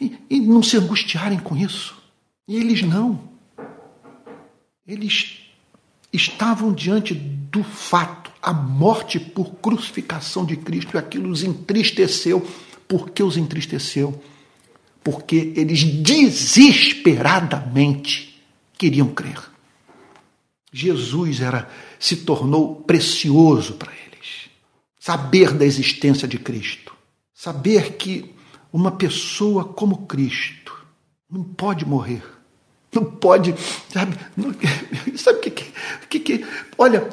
E, e não se angustiarem com isso. E eles não. Eles estavam diante do fato, a morte por crucificação de Cristo, e aquilo os entristeceu. Por que os entristeceu? porque eles desesperadamente queriam crer. Jesus era se tornou precioso para eles. Saber da existência de Cristo, saber que uma pessoa como Cristo não pode morrer, Não pode, sabe? Não, sabe o que, que, que, Olha,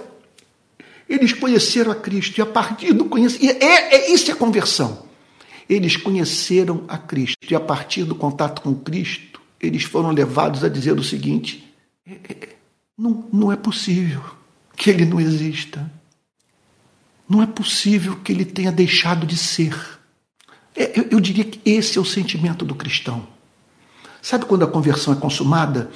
eles conheceram a Cristo e a partir do conhecimento. É, é, isso é conversão. Eles conheceram a Cristo e a partir do contato com Cristo, eles foram levados a dizer o seguinte: é, é, não, não é possível que ele não exista. Não é possível que ele tenha deixado de ser. É, eu, eu diria que esse é o sentimento do cristão. Sabe quando a conversão é consumada?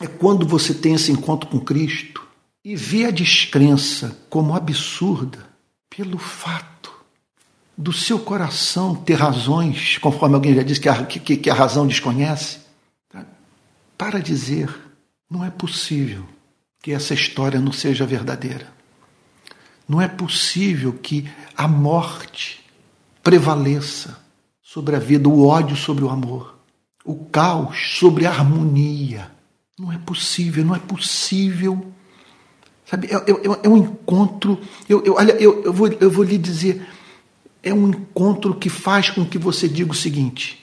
É quando você tem esse encontro com Cristo e vê a descrença como absurda pelo fato do seu coração ter razões, conforme alguém já disse que a, que, que a razão desconhece, tá? para dizer: não é possível que essa história não seja verdadeira. Não é possível que a morte prevaleça sobre a vida, o ódio sobre o amor o caos sobre a harmonia. Não é possível, não é possível. Sabe, é, é, é, é um encontro. Eu, eu, olha, eu, eu, vou, eu vou lhe dizer, é um encontro que faz com que você diga o seguinte: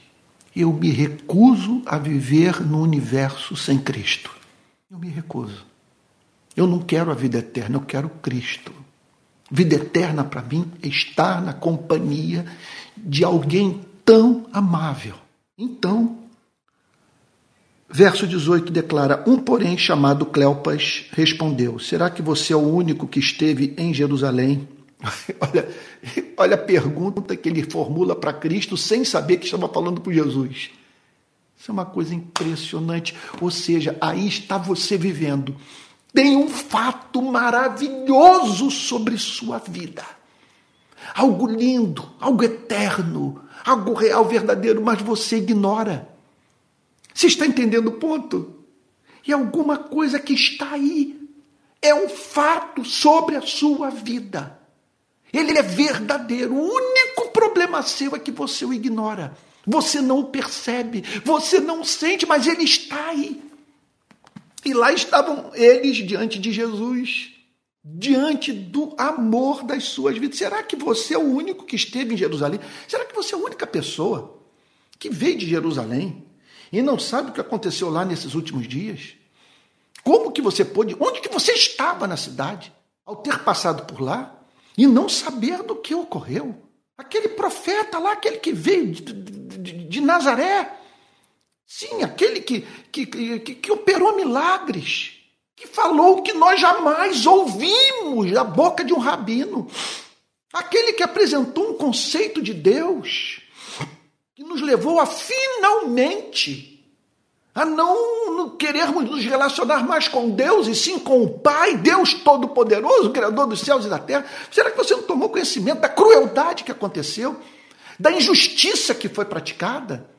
eu me recuso a viver no universo sem Cristo. Eu me recuso. Eu não quero a vida eterna, eu quero Cristo. Vida eterna para mim é estar na companhia de alguém tão amável. Então, Verso 18 declara: Um, porém, chamado Cleopas, respondeu: Será que você é o único que esteve em Jerusalém? olha, olha a pergunta que ele formula para Cristo sem saber que estava falando para Jesus. Isso é uma coisa impressionante. Ou seja, aí está você vivendo. Tem um fato maravilhoso sobre sua vida. Algo lindo, algo eterno, algo real, verdadeiro, mas você ignora. Você está entendendo o ponto? E alguma coisa que está aí. É um fato sobre a sua vida. Ele é verdadeiro. O único problema seu é que você o ignora. Você não o percebe, você não sente, mas ele está aí. E lá estavam eles diante de Jesus, diante do amor das suas vidas. Será que você é o único que esteve em Jerusalém? Será que você é a única pessoa que veio de Jerusalém? E não sabe o que aconteceu lá nesses últimos dias? Como que você pôde, onde que você estava na cidade ao ter passado por lá e não saber do que ocorreu? Aquele profeta lá, aquele que veio de, de, de Nazaré, sim, aquele que, que, que, que operou milagres, que falou o que nós jamais ouvimos da boca de um rabino, aquele que apresentou um conceito de Deus que nos levou a finalmente a não querermos nos relacionar mais com Deus e sim com o Pai, Deus Todo-Poderoso, Criador dos céus e da terra. Será que você não tomou conhecimento da crueldade que aconteceu, da injustiça que foi praticada?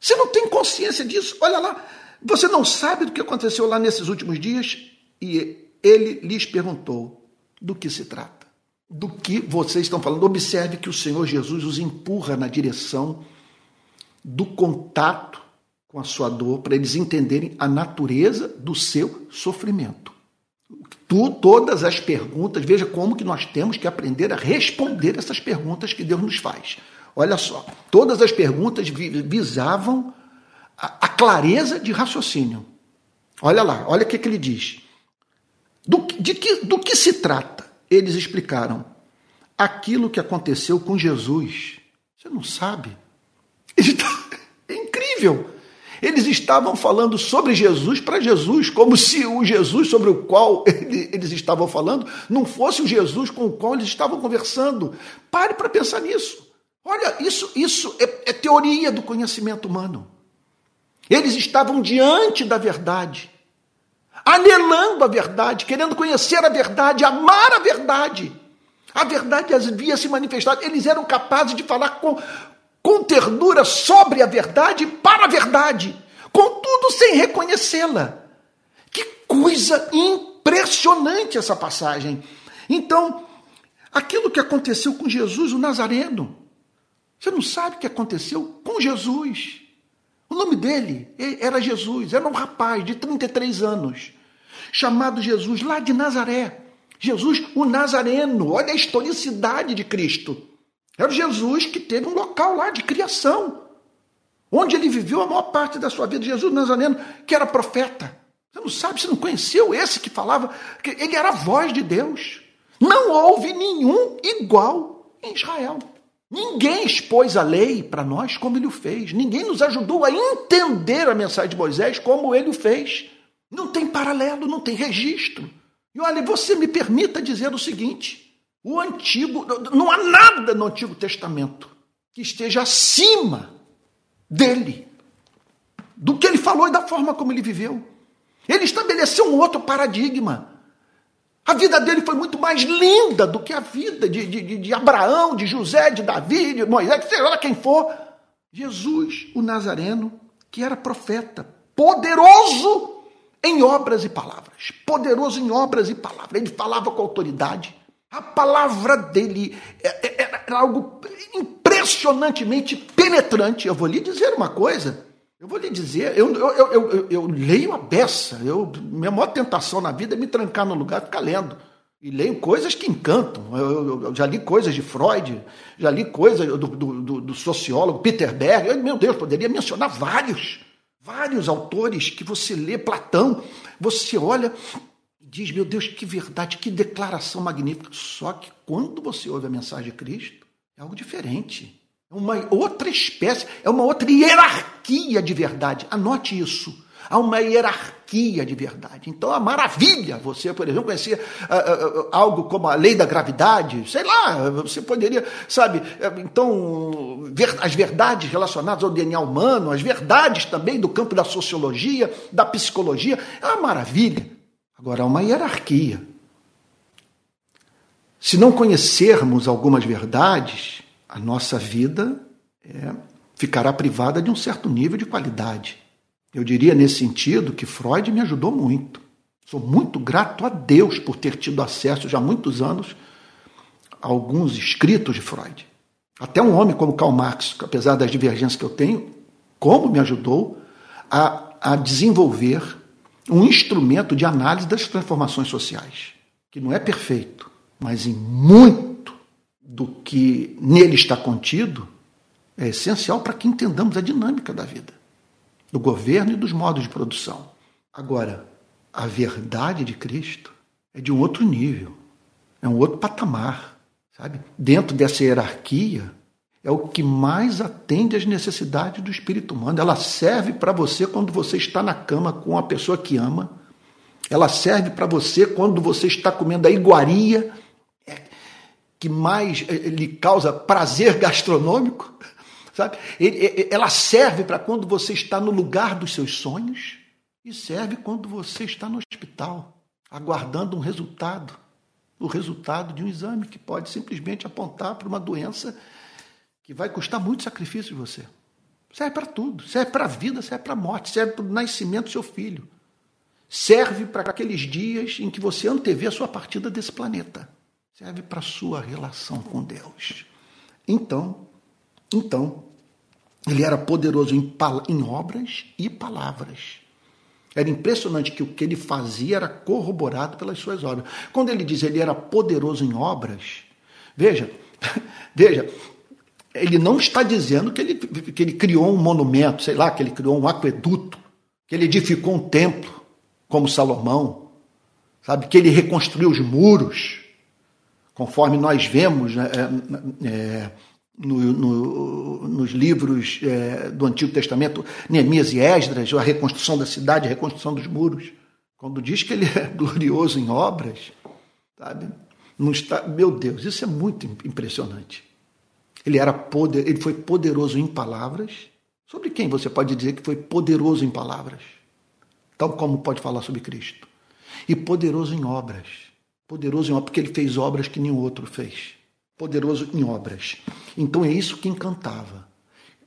Você não tem consciência disso? Olha lá, você não sabe do que aconteceu lá nesses últimos dias? E ele lhes perguntou: do que se trata? Do que vocês estão falando? Observe que o Senhor Jesus os empurra na direção do contato com a sua dor, para eles entenderem a natureza do seu sofrimento. Tu, todas as perguntas, veja como que nós temos que aprender a responder essas perguntas que Deus nos faz. Olha só, todas as perguntas visavam a, a clareza de raciocínio. Olha lá, olha o que, que ele diz. Do, de que, do que se trata? Eles explicaram aquilo que aconteceu com Jesus. Você não sabe? É incrível. Eles estavam falando sobre Jesus para Jesus, como se o Jesus sobre o qual eles estavam falando não fosse o Jesus com o qual eles estavam conversando. Pare para pensar nisso. Olha, isso, isso é, é teoria do conhecimento humano. Eles estavam diante da verdade, anelando a verdade, querendo conhecer a verdade, amar a verdade. A verdade havia se manifestado. Eles eram capazes de falar com, com ternura sobre a verdade para a verdade, contudo sem reconhecê-la. Que coisa impressionante essa passagem. Então, aquilo que aconteceu com Jesus, o Nazareno, você não sabe o que aconteceu com Jesus. O nome dele era Jesus, era um rapaz de 33 anos, chamado Jesus, lá de Nazaré. Jesus, o Nazareno, olha a historicidade de Cristo. Era Jesus que teve um local lá de criação. onde ele viveu a maior parte da sua vida. Jesus Nazareno, que era profeta. Você não sabe, você não conheceu esse que falava, que ele era a voz de Deus. Não houve nenhum igual em Israel. Ninguém expôs a lei para nós como ele o fez. Ninguém nos ajudou a entender a mensagem de Moisés como ele o fez. Não tem paralelo, não tem registro. E olha, você me permita dizer o seguinte: o antigo, não há nada no Antigo Testamento que esteja acima dele, do que ele falou e da forma como ele viveu. Ele estabeleceu um outro paradigma. A vida dele foi muito mais linda do que a vida de, de, de Abraão, de José, de Davi, de Moisés, seja lá quem for. Jesus, o Nazareno, que era profeta, poderoso em obras e palavras. Poderoso em obras e palavras. Ele falava com autoridade. A palavra dele é, é, era algo impressionantemente penetrante. Eu vou lhe dizer uma coisa. Eu vou lhe dizer, eu, eu, eu, eu, leio a beça. Eu, minha maior tentação na vida é me trancar no lugar e ficar lendo. E leio coisas que encantam. Eu, já li coisas de Freud, já li coisas do, do, do, sociólogo Peter Berg. Eu, meu Deus, poderia mencionar vários, vários autores que você lê, Platão, você olha diz, meu Deus, que verdade, que declaração magnífica. Só que quando você ouve a mensagem de Cristo, é algo diferente. É uma outra espécie, é uma outra hierarquia de verdade. Anote isso. Há uma hierarquia de verdade. Então, a maravilha, você, por exemplo, conhecer uh, uh, algo como a lei da gravidade, sei lá, você poderia, sabe, então, ver, as verdades relacionadas ao DNA humano, as verdades também do campo da sociologia, da psicologia, é uma maravilha. Agora, há uma hierarquia. Se não conhecermos algumas verdades, a nossa vida é, ficará privada de um certo nível de qualidade. Eu diria nesse sentido que Freud me ajudou muito. Sou muito grato a Deus por ter tido acesso já há muitos anos a alguns escritos de Freud. Até um homem como Karl Marx, apesar das divergências que eu tenho, como me ajudou a, a desenvolver um instrumento de análise das transformações sociais, que não é perfeito, mas em muito do que nele está contido é essencial para que entendamos a dinâmica da vida, do governo e dos modos de produção. Agora, a verdade de Cristo é de um outro nível, é um outro patamar, sabe? Dentro dessa hierarquia, é o que mais atende às necessidades do espírito humano. Ela serve para você quando você está na cama com a pessoa que ama. Ela serve para você quando você está comendo a iguaria que mais eh, lhe causa prazer gastronômico, sabe? Ela serve para quando você está no lugar dos seus sonhos e serve quando você está no hospital, aguardando um resultado, o resultado de um exame que pode simplesmente apontar para uma doença que vai custar muito sacrifício de você. Serve para tudo, serve para a vida, serve para a morte, serve para o nascimento do seu filho. Serve para aqueles dias em que você antevê a sua partida desse planeta serve para a sua relação com Deus. Então, então, ele era poderoso em, em obras e palavras. Era impressionante que o que ele fazia era corroborado pelas suas obras. Quando ele diz ele era poderoso em obras, veja, veja, ele não está dizendo que ele, que ele criou um monumento, sei lá, que ele criou um aqueduto, que ele edificou um templo, como Salomão, sabe, que ele reconstruiu os muros conforme nós vemos né, é, é, no, no, nos livros é, do Antigo Testamento, Neemias e Esdras, a reconstrução da cidade, a reconstrução dos muros. Quando diz que ele é glorioso em obras, sabe? Não está, meu Deus, isso é muito impressionante. Ele era poder, ele foi poderoso em palavras. Sobre quem você pode dizer que foi poderoso em palavras? Tal como pode falar sobre Cristo. E poderoso em obras. Poderoso em obras, porque ele fez obras que nenhum outro fez. Poderoso em obras. Então é isso que encantava.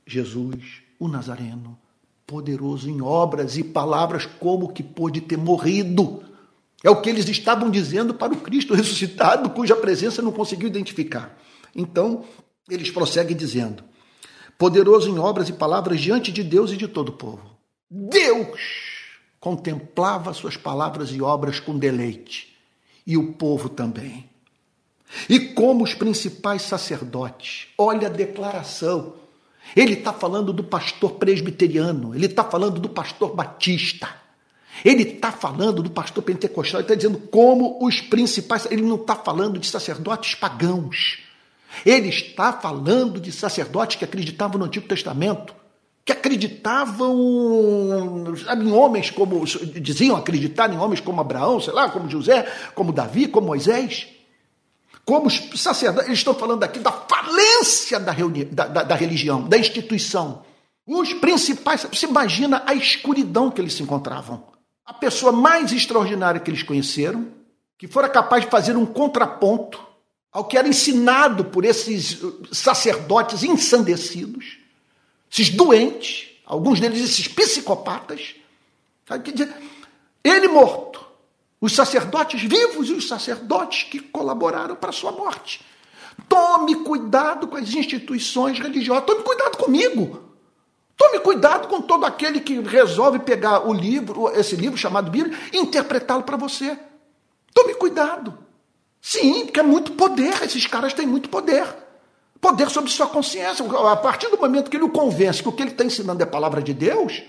Jesus, o Nazareno, poderoso em obras e palavras, como que pôde ter morrido. É o que eles estavam dizendo para o Cristo ressuscitado, cuja presença não conseguiu identificar. Então, eles prosseguem dizendo: poderoso em obras e palavras diante de Deus e de todo o povo. Deus contemplava suas palavras e obras com deleite e o povo também. E como os principais sacerdotes, olha a declaração. Ele está falando do pastor presbiteriano, ele está falando do pastor batista, ele está falando do pastor pentecostal, ele está dizendo como os principais. Ele não está falando de sacerdotes pagãos. Ele está falando de sacerdotes que acreditavam no Antigo Testamento, que acreditavam sabe, em homens como. diziam acreditar em homens como Abraão, sei lá, como José, como Davi, como Moisés. Como os sacerdotes, eles estão falando aqui da falência da, reuni, da, da, da religião, da instituição. Os principais, você imagina a escuridão que eles se encontravam. A pessoa mais extraordinária que eles conheceram, que fora capaz de fazer um contraponto ao que era ensinado por esses sacerdotes ensandecidos, esses doentes, alguns deles esses psicopatas. Ele morto, os sacerdotes vivos e os sacerdotes que colaboraram para a sua morte. Tome cuidado com as instituições religiosas, tome cuidado comigo. Tome cuidado com todo aquele que resolve pegar o livro, esse livro chamado Bíblia, e interpretá-lo para você. Tome cuidado. Sim, porque é muito poder, esses caras têm muito poder. Poder sobre sua consciência. A partir do momento que ele o convence que o que ele está ensinando é a palavra de Deus,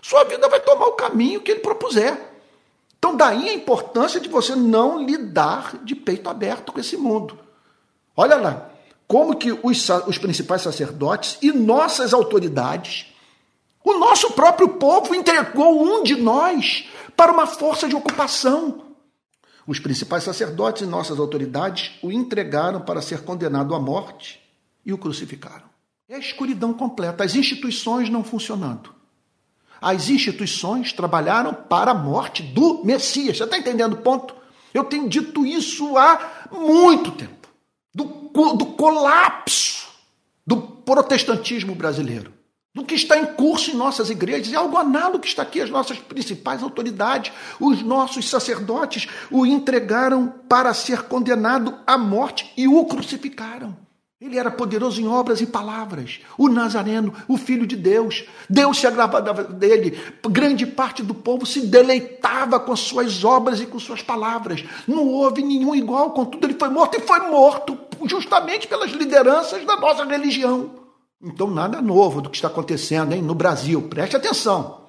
sua vida vai tomar o caminho que ele propuser. Então, daí a importância de você não lidar de peito aberto com esse mundo. Olha lá, como que os, os principais sacerdotes e nossas autoridades, o nosso próprio povo entregou um de nós para uma força de ocupação. Os principais sacerdotes e nossas autoridades o entregaram para ser condenado à morte e o crucificaram. É a escuridão completa, as instituições não funcionando as instituições trabalharam para a morte do Messias. Você está entendendo o ponto? Eu tenho dito isso há muito tempo. Do, do colapso do protestantismo brasileiro. Do que está em curso em nossas igrejas. É algo análogo que está aqui. As nossas principais autoridades, os nossos sacerdotes, o entregaram para ser condenado à morte e o crucificaram. Ele era poderoso em obras e palavras. O Nazareno, o Filho de Deus. Deus se agradava dele. Grande parte do povo se deleitava com suas obras e com suas palavras. Não houve nenhum igual, contudo, ele foi morto e foi morto justamente pelas lideranças da nossa religião. Então, nada novo do que está acontecendo hein, no Brasil. Preste atenção.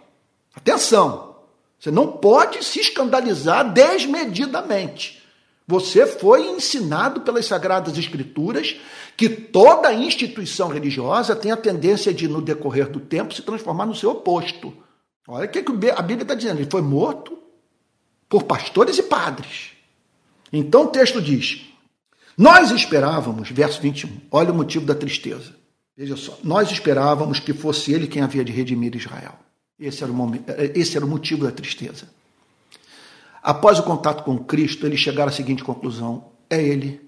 Atenção. Você não pode se escandalizar desmedidamente. Você foi ensinado pelas Sagradas Escrituras que toda instituição religiosa tem a tendência de, no decorrer do tempo, se transformar no seu oposto. Olha o que a Bíblia está dizendo. Ele foi morto por pastores e padres. Então o texto diz: Nós esperávamos, verso 21, olha o motivo da tristeza. Veja só, nós esperávamos que fosse ele quem havia de redimir Israel. Esse era o, momento, esse era o motivo da tristeza. Após o contato com Cristo, eles chegaram à seguinte conclusão: é Ele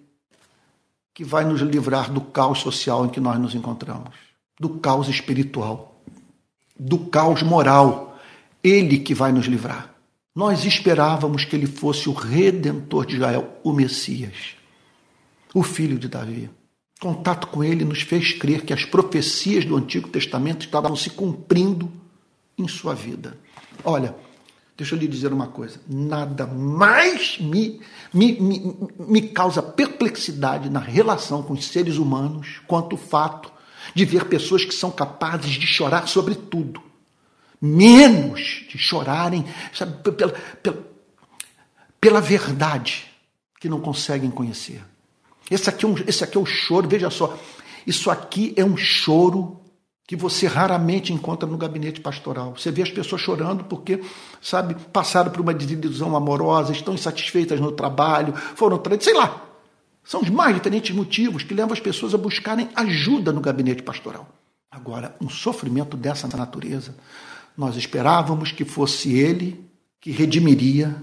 que vai nos livrar do caos social em que nós nos encontramos, do caos espiritual, do caos moral. Ele que vai nos livrar. Nós esperávamos que ele fosse o redentor de Israel, o Messias, o filho de Davi. Contato com ele nos fez crer que as profecias do Antigo Testamento estavam se cumprindo em sua vida. Olha, Deixa eu lhe dizer uma coisa: nada mais me, me, me, me causa perplexidade na relação com os seres humanos quanto o fato de ver pessoas que são capazes de chorar sobre tudo, menos de chorarem sabe, pela, pela, pela verdade que não conseguem conhecer. Esse aqui, é um, esse aqui é o choro, veja só, isso aqui é um choro que você raramente encontra no gabinete pastoral. Você vê as pessoas chorando porque, sabe, passaram por uma desilusão amorosa, estão insatisfeitas no trabalho, foram sei lá. São os mais diferentes motivos que levam as pessoas a buscarem ajuda no gabinete pastoral. Agora, um sofrimento dessa natureza, nós esperávamos que fosse ele que redimiria,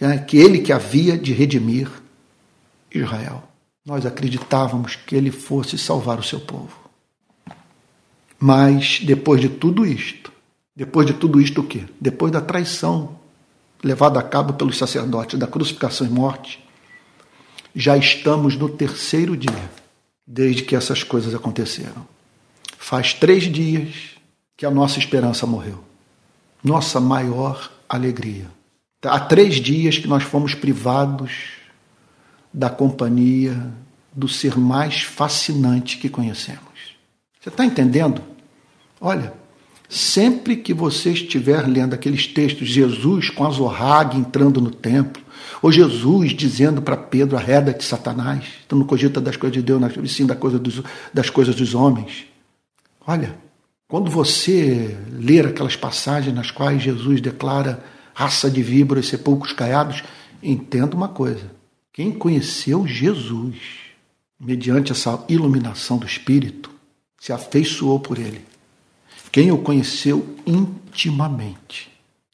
né, que ele que havia de redimir Israel. Nós acreditávamos que ele fosse salvar o seu povo. Mas depois de tudo isto, depois de tudo isto o quê? Depois da traição levada a cabo pelos sacerdotes, da crucificação e morte, já estamos no terceiro dia desde que essas coisas aconteceram. Faz três dias que a nossa esperança morreu. Nossa maior alegria. Há três dias que nós fomos privados da companhia do ser mais fascinante que conhecemos. Você está entendendo? Olha, sempre que você estiver lendo aqueles textos, Jesus com Azorrague entrando no templo, ou Jesus dizendo para Pedro, arreda de Satanás, tu não cogita das coisas de Deus, mas sim da coisa dos, das coisas dos homens. Olha, quando você ler aquelas passagens nas quais Jesus declara raça de víboras, sepulcros caiados, entenda uma coisa. Quem conheceu Jesus, mediante essa iluminação do Espírito, se afeiçoou por ele. Quem o conheceu intimamente,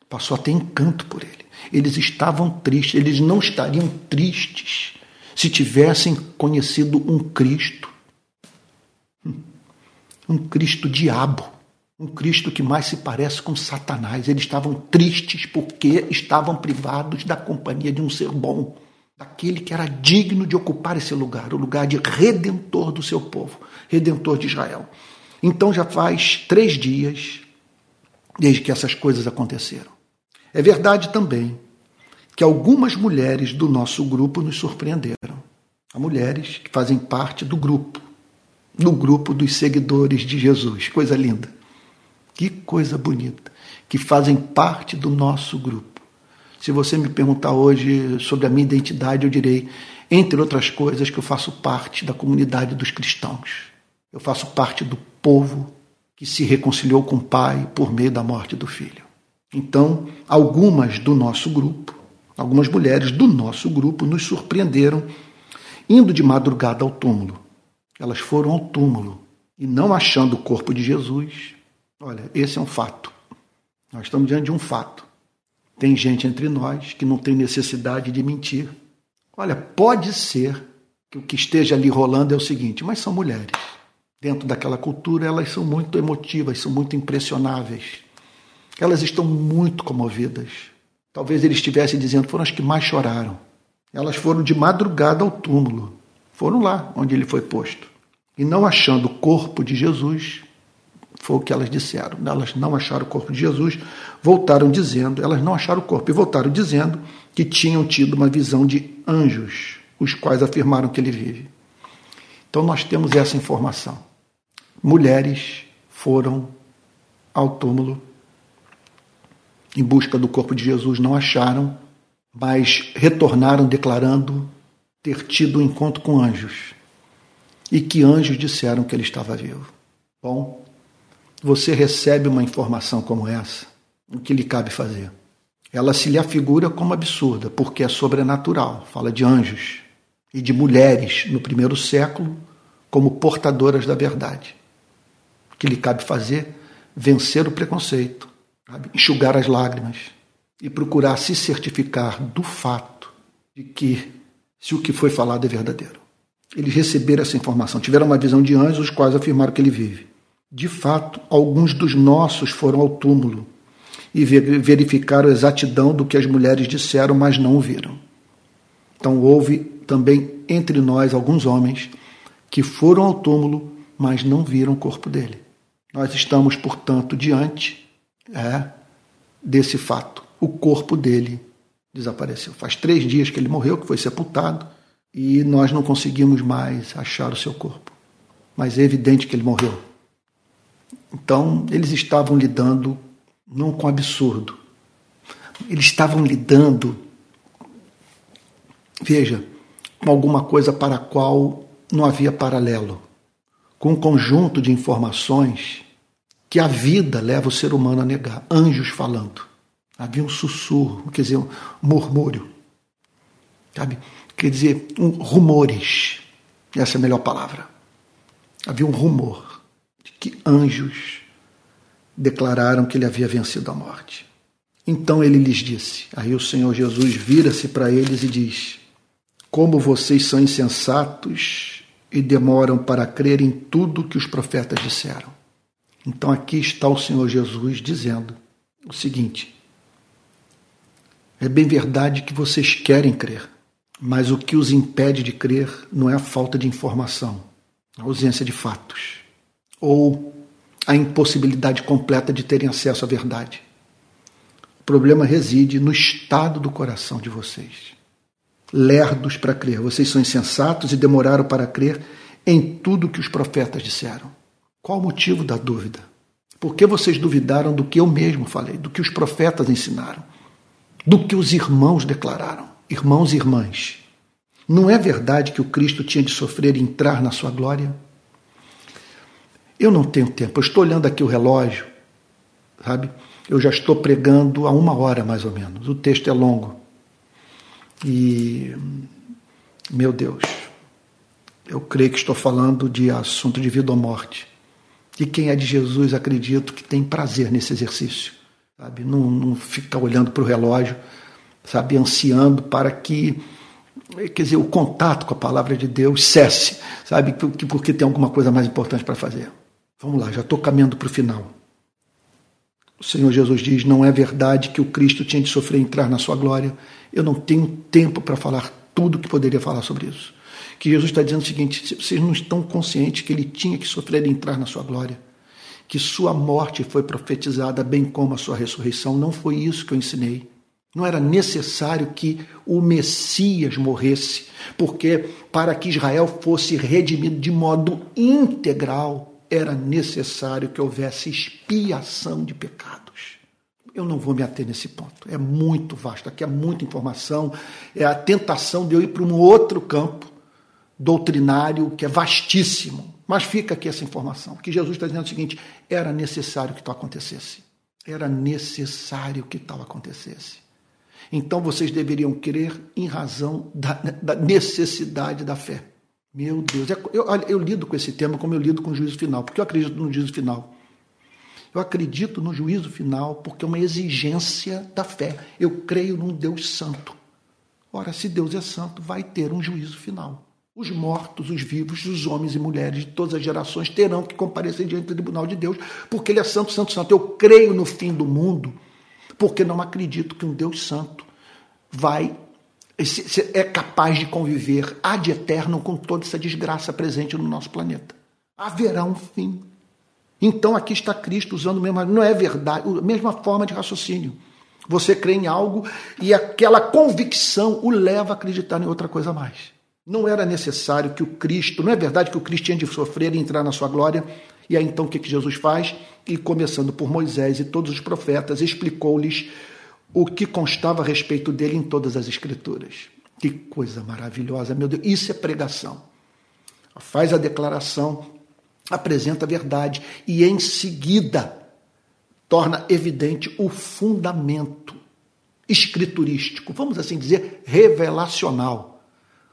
passou a ter encanto por ele. Eles estavam tristes, eles não estariam tristes se tivessem conhecido um Cristo, um Cristo diabo, um Cristo que mais se parece com Satanás. Eles estavam tristes porque estavam privados da companhia de um ser bom, daquele que era digno de ocupar esse lugar, o lugar de redentor do seu povo, redentor de Israel. Então já faz três dias desde que essas coisas aconteceram. É verdade também que algumas mulheres do nosso grupo nos surpreenderam. Há mulheres que fazem parte do grupo, do grupo dos seguidores de Jesus. Coisa linda. Que coisa bonita. Que fazem parte do nosso grupo. Se você me perguntar hoje sobre a minha identidade, eu direi, entre outras coisas, que eu faço parte da comunidade dos cristãos. Eu faço parte do povo que se reconciliou com o Pai por meio da morte do Filho. Então, algumas do nosso grupo, algumas mulheres do nosso grupo nos surpreenderam indo de madrugada ao túmulo. Elas foram ao túmulo e não achando o corpo de Jesus. Olha, esse é um fato. Nós estamos diante de um fato. Tem gente entre nós que não tem necessidade de mentir. Olha, pode ser que o que esteja ali rolando é o seguinte, mas são mulheres. Dentro daquela cultura, elas são muito emotivas, são muito impressionáveis. Elas estão muito comovidas. Talvez ele estivesse dizendo, foram as que mais choraram. Elas foram de madrugada ao túmulo. Foram lá onde ele foi posto. E não achando o corpo de Jesus, foi o que elas disseram. Elas não acharam o corpo de Jesus, voltaram dizendo, elas não acharam o corpo, e voltaram dizendo que tinham tido uma visão de anjos, os quais afirmaram que ele vive. Então nós temos essa informação. Mulheres foram ao túmulo em busca do corpo de Jesus, não acharam, mas retornaram declarando ter tido um encontro com anjos e que anjos disseram que ele estava vivo. Bom, você recebe uma informação como essa, o que lhe cabe fazer? Ela se lhe afigura como absurda, porque é sobrenatural, fala de anjos e de mulheres no primeiro século como portadoras da verdade. O que lhe cabe fazer? Vencer o preconceito, sabe? enxugar as lágrimas e procurar se certificar do fato de que se o que foi falado é verdadeiro. Eles receberam essa informação, tiveram uma visão de anjos, os quais afirmaram que ele vive. De fato, alguns dos nossos foram ao túmulo e verificaram a exatidão do que as mulheres disseram, mas não viram. Então houve também entre nós alguns homens que foram ao túmulo, mas não viram o corpo dele. Nós estamos, portanto, diante é, desse fato. O corpo dele desapareceu. Faz três dias que ele morreu, que foi sepultado, e nós não conseguimos mais achar o seu corpo. Mas é evidente que ele morreu. Então, eles estavam lidando não com absurdo. Eles estavam lidando, veja, com alguma coisa para a qual não havia paralelo, com um conjunto de informações que a vida leva o ser humano a negar. Anjos falando. Havia um sussurro, quer dizer, um murmúrio. Sabe? Quer dizer, um, rumores. Essa é a melhor palavra. Havia um rumor que anjos declararam que ele havia vencido a morte. Então ele lhes disse. Aí o Senhor Jesus vira-se para eles e diz: Como vocês são insensatos e demoram para crer em tudo que os profetas disseram. Então aqui está o Senhor Jesus dizendo o seguinte: é bem verdade que vocês querem crer, mas o que os impede de crer não é a falta de informação, a ausência de fatos, ou a impossibilidade completa de terem acesso à verdade. O problema reside no estado do coração de vocês. Lerdos para crer, vocês são insensatos e demoraram para crer em tudo que os profetas disseram. Qual o motivo da dúvida? Por que vocês duvidaram do que eu mesmo falei, do que os profetas ensinaram, do que os irmãos declararam? Irmãos e irmãs, não é verdade que o Cristo tinha de sofrer e entrar na sua glória? Eu não tenho tempo, eu estou olhando aqui o relógio, sabe? Eu já estou pregando há uma hora mais ou menos, o texto é longo. E, meu Deus, eu creio que estou falando de assunto de vida ou morte. E quem é de Jesus, acredito que tem prazer nesse exercício, sabe? Não, não olhando para o relógio, sabe? Ansiando para que, quer dizer, o contato com a palavra de Deus cesse, sabe? Porque tem alguma coisa mais importante para fazer. Vamos lá, já estou caminhando para o final. O Senhor Jesus diz: Não é verdade que o Cristo tinha de sofrer e entrar na sua glória. Eu não tenho tempo para falar tudo que poderia falar sobre isso que Jesus está dizendo o seguinte: vocês não estão conscientes que ele tinha que sofrer e entrar na sua glória, que sua morte foi profetizada, bem como a sua ressurreição. Não foi isso que eu ensinei. Não era necessário que o Messias morresse, porque para que Israel fosse redimido de modo integral, era necessário que houvesse expiação de pecados. Eu não vou me ater nesse ponto. É muito vasto, aqui é muita informação, é a tentação de eu ir para um outro campo doutrinário que é vastíssimo. Mas fica aqui essa informação, que Jesus está dizendo o seguinte: era necessário que tal acontecesse. Era necessário que tal acontecesse. Então vocês deveriam crer em razão da, da necessidade da fé. Meu Deus, é, eu, eu lido com esse tema como eu lido com o juízo final, porque eu acredito no juízo final. Eu acredito no juízo final porque é uma exigência da fé. Eu creio num Deus santo. Ora, se Deus é santo, vai ter um juízo final. Os mortos, os vivos, os homens e mulheres de todas as gerações terão que comparecer diante do tribunal de Deus, porque Ele é santo, santo, santo. Eu creio no fim do mundo, porque não acredito que um Deus santo vai é capaz de conviver ad eterno com toda essa desgraça presente no nosso planeta. Haverá um fim. Então aqui está Cristo usando mesmo, não é verdade, a mesma forma de raciocínio. Você crê em algo e aquela convicção o leva a acreditar em outra coisa mais. Não era necessário que o Cristo, não é verdade que o Cristo tinha de sofrer e entrar na sua glória? E aí então o que, que Jesus faz? E começando por Moisés e todos os profetas, explicou-lhes o que constava a respeito dele em todas as Escrituras. Que coisa maravilhosa, meu Deus! Isso é pregação. Faz a declaração, apresenta a verdade e em seguida torna evidente o fundamento escriturístico, vamos assim dizer, revelacional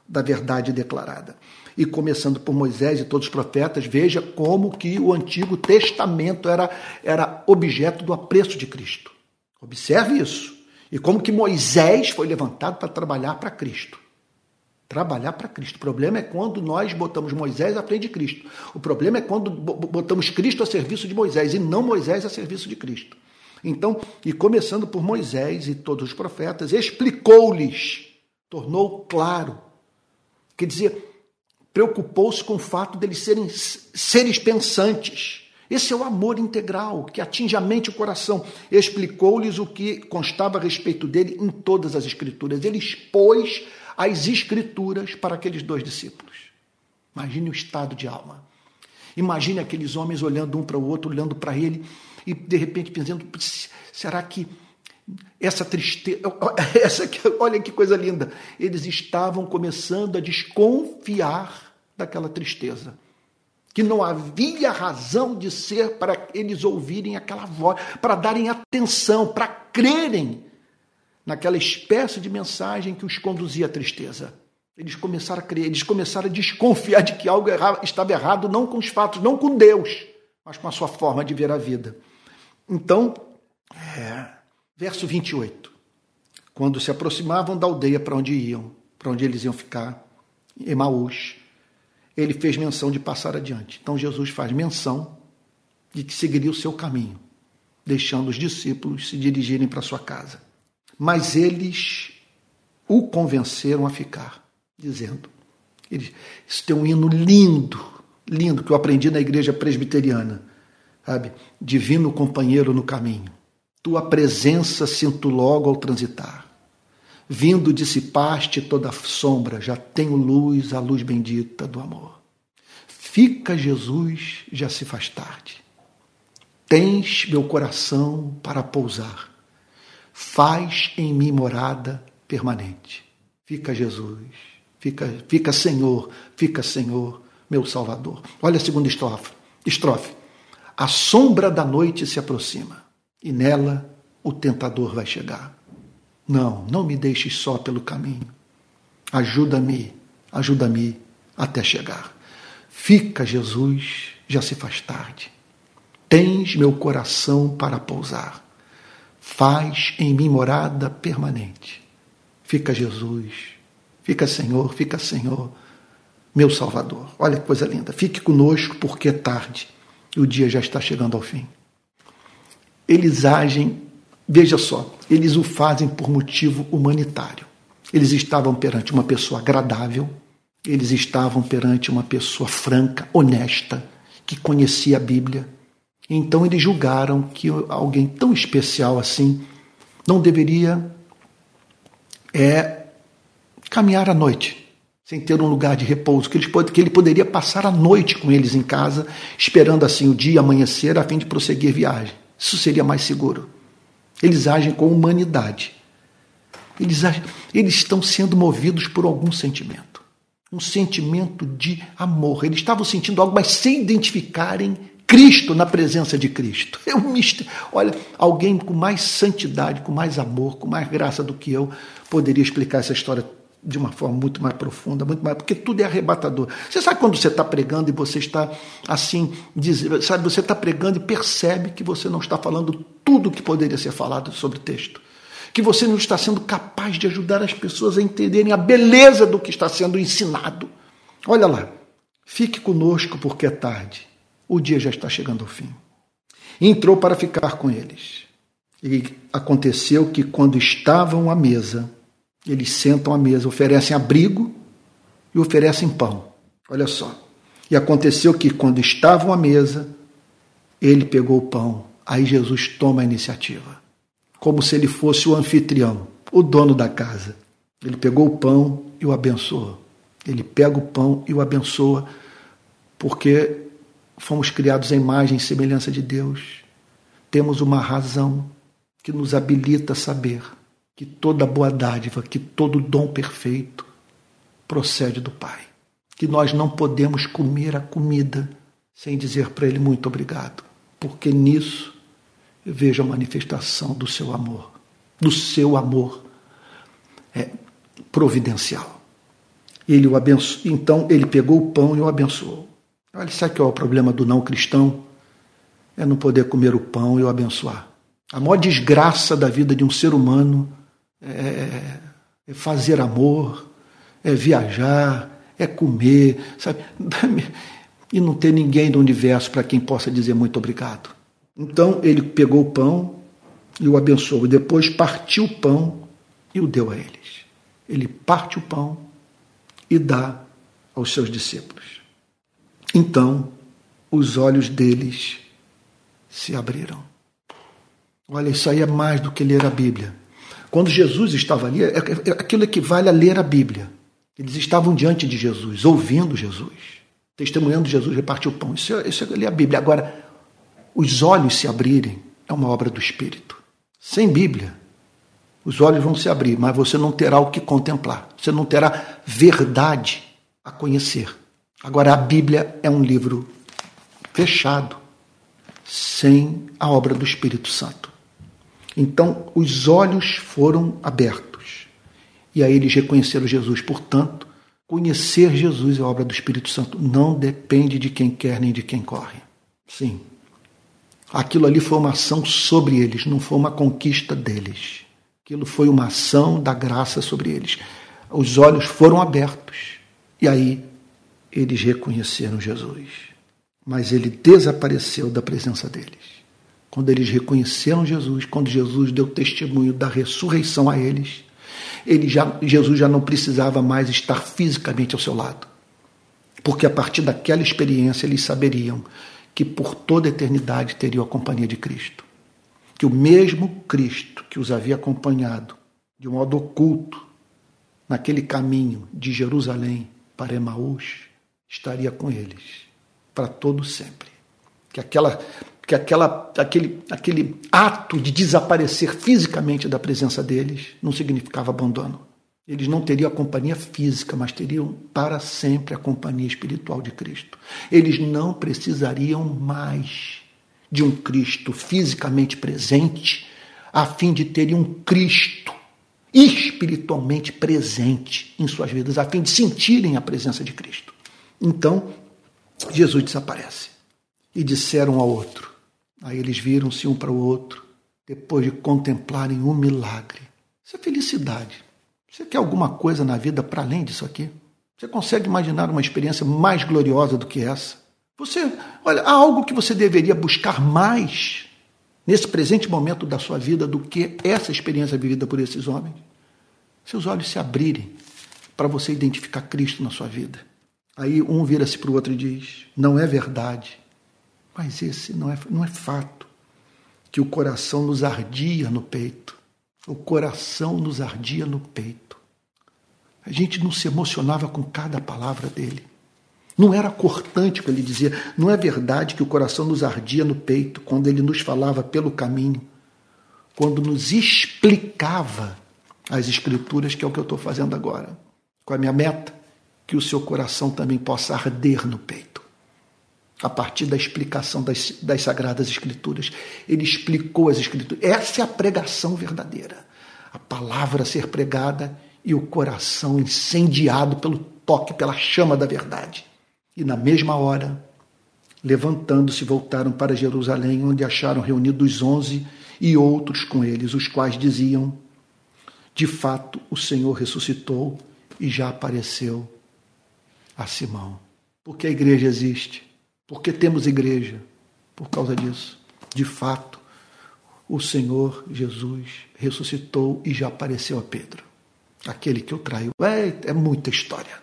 da verdade declarada. E começando por Moisés e todos os profetas, veja como que o Antigo Testamento era, era objeto do apreço de Cristo. Observe isso. E como que Moisés foi levantado para trabalhar para Cristo. Trabalhar para Cristo. O problema é quando nós botamos Moisés à frente de Cristo. O problema é quando botamos Cristo a serviço de Moisés e não Moisés a serviço de Cristo. Então, e começando por Moisés e todos os profetas, explicou-lhes, tornou claro Quer dizer, preocupou-se com o fato deles serem seres pensantes. Esse é o amor integral que atinge a mente e o coração. Explicou-lhes o que constava a respeito dele em todas as Escrituras. Ele expôs as Escrituras para aqueles dois discípulos. Imagine o estado de alma. Imagine aqueles homens olhando um para o outro, olhando para ele e de repente pensando: será que essa tristeza, essa, olha que coisa linda. Eles estavam começando a desconfiar daquela tristeza. Que não havia razão de ser para eles ouvirem aquela voz, para darem atenção, para crerem naquela espécie de mensagem que os conduzia à tristeza. Eles começaram a crer, eles começaram a desconfiar de que algo estava errado, não com os fatos, não com Deus, mas com a sua forma de ver a vida. Então, é, Verso 28. Quando se aproximavam da aldeia para onde iam, para onde eles iam ficar, Emaús, ele fez menção de passar adiante. Então Jesus faz menção de que seguiria o seu caminho, deixando os discípulos se dirigirem para sua casa. Mas eles o convenceram a ficar, dizendo: Isso tem um hino lindo, lindo, que eu aprendi na igreja presbiteriana, sabe? Divino companheiro no caminho. Tua presença sinto logo ao transitar. Vindo dissipaste toda sombra, já tenho luz, a luz bendita do amor. Fica, Jesus, já se faz tarde. Tens meu coração para pousar. Faz em mim morada permanente. Fica, Jesus. Fica, fica Senhor. Fica, Senhor, meu Salvador. Olha a segunda estrofe. estrofe. A sombra da noite se aproxima e nela o tentador vai chegar. Não, não me deixes só pelo caminho. Ajuda-me, ajuda-me até chegar. Fica, Jesus, já se faz tarde. Tens meu coração para pousar. Faz em mim morada permanente. Fica, Jesus. Fica, Senhor. Fica, Senhor, meu Salvador. Olha que coisa linda. Fique conosco, porque é tarde e o dia já está chegando ao fim. Eles agem, veja só, eles o fazem por motivo humanitário. Eles estavam perante uma pessoa agradável, eles estavam perante uma pessoa franca, honesta, que conhecia a Bíblia, então eles julgaram que alguém tão especial assim não deveria é, caminhar à noite, sem ter um lugar de repouso, que ele, que ele poderia passar a noite com eles em casa, esperando assim o dia amanhecer a fim de prosseguir viagem. Isso seria mais seguro. Eles agem com humanidade. Eles, agem, eles estão sendo movidos por algum sentimento. Um sentimento de amor. Eles estavam sentindo algo, mas sem identificarem Cristo na presença de Cristo. É um mistério. Olha, alguém com mais santidade, com mais amor, com mais graça do que eu poderia explicar essa história de uma forma muito mais profunda, muito mais, porque tudo é arrebatador. Você sabe quando você está pregando e você está assim, diz, sabe, você está pregando e percebe que você não está falando tudo o que poderia ser falado sobre o texto. Que você não está sendo capaz de ajudar as pessoas a entenderem a beleza do que está sendo ensinado. Olha lá, fique conosco porque é tarde o dia já está chegando ao fim. Entrou para ficar com eles. E aconteceu que, quando estavam à mesa, eles sentam à mesa, oferecem abrigo e oferecem pão. Olha só. E aconteceu que, quando estavam à mesa, ele pegou o pão. Aí Jesus toma a iniciativa, como se ele fosse o anfitrião, o dono da casa. Ele pegou o pão e o abençoou. Ele pega o pão e o abençoa, porque fomos criados à imagem e semelhança de Deus, temos uma razão que nos habilita a saber que toda boa dádiva, que todo dom perfeito procede do Pai. Que nós não podemos comer a comida sem dizer para Ele muito obrigado, porque nisso eu vejo a manifestação do seu amor, do seu amor é, providencial. Ele o abenço... Então ele pegou o pão e o abençoou. Olha, sabe qual é o problema do não cristão? É não poder comer o pão e o abençoar. A maior desgraça da vida de um ser humano é, é fazer amor, é viajar, é comer, sabe? E não ter ninguém do universo para quem possa dizer muito obrigado. Então ele pegou o pão e o abençoou. Depois partiu o pão e o deu a eles. Ele parte o pão e dá aos seus discípulos. Então os olhos deles se abriram. Olha, isso aí é mais do que ler a Bíblia. Quando Jesus estava ali, é, é, aquilo equivale a ler a Bíblia. Eles estavam diante de Jesus, ouvindo Jesus, testemunhando Jesus repartir o pão. Isso é, isso é ler a Bíblia. Agora, os olhos se abrirem é uma obra do Espírito. Sem Bíblia, os olhos vão se abrir, mas você não terá o que contemplar. Você não terá verdade a conhecer. Agora, a Bíblia é um livro fechado, sem a obra do Espírito Santo. Então, os olhos foram abertos. E aí eles reconheceram Jesus. Portanto, conhecer Jesus é obra do Espírito Santo. Não depende de quem quer nem de quem corre. Sim. Aquilo ali foi uma ação sobre eles, não foi uma conquista deles. Aquilo foi uma ação da graça sobre eles. Os olhos foram abertos. E aí eles reconheceram Jesus. Mas ele desapareceu da presença deles. Quando eles reconheceram Jesus, quando Jesus deu testemunho da ressurreição a eles, ele já, Jesus já não precisava mais estar fisicamente ao seu lado. Porque a partir daquela experiência eles saberiam que por toda a eternidade teriam a companhia de Cristo. Que o mesmo Cristo que os havia acompanhado de um modo oculto naquele caminho de Jerusalém para Emaús, estaria com eles para todo sempre. Que aquela que aquela, aquele, aquele ato de desaparecer fisicamente da presença deles não significava abandono. Eles não teriam a companhia física, mas teriam para sempre a companhia espiritual de Cristo. Eles não precisariam mais de um Cristo fisicamente presente, a fim de terem um Cristo espiritualmente presente em suas vidas, a fim de sentirem a presença de Cristo. Então, Jesus desaparece. E disseram ao outro. Aí eles viram-se um para o outro, depois de contemplarem um milagre. Isso é felicidade. Você quer alguma coisa na vida para além disso aqui? Você consegue imaginar uma experiência mais gloriosa do que essa? Você, olha, há algo que você deveria buscar mais nesse presente momento da sua vida do que essa experiência vivida por esses homens? Seus olhos se abrirem para você identificar Cristo na sua vida. Aí um vira-se para o outro e diz: Não é verdade, mas esse não é, não é fato. Que o coração nos ardia no peito. O coração nos ardia no peito. A gente não se emocionava com cada palavra dele. Não era cortante o que ele dizia. Não é verdade que o coração nos ardia no peito quando ele nos falava pelo caminho, quando nos explicava as Escrituras, que é o que eu estou fazendo agora. Com a minha meta, que o seu coração também possa arder no peito. A partir da explicação das, das Sagradas Escrituras. Ele explicou as Escrituras. Essa é a pregação verdadeira. A palavra ser pregada e o coração incendiado pelo toque, pela chama da verdade. E na mesma hora, levantando-se, voltaram para Jerusalém, onde acharam reunidos onze e outros com eles, os quais diziam: De fato, o Senhor ressuscitou e já apareceu a Simão. Porque a igreja existe? Porque temos igreja? Por causa disso. De fato, o Senhor Jesus ressuscitou e já apareceu a Pedro. Aquele que o traiu. É, é muita história.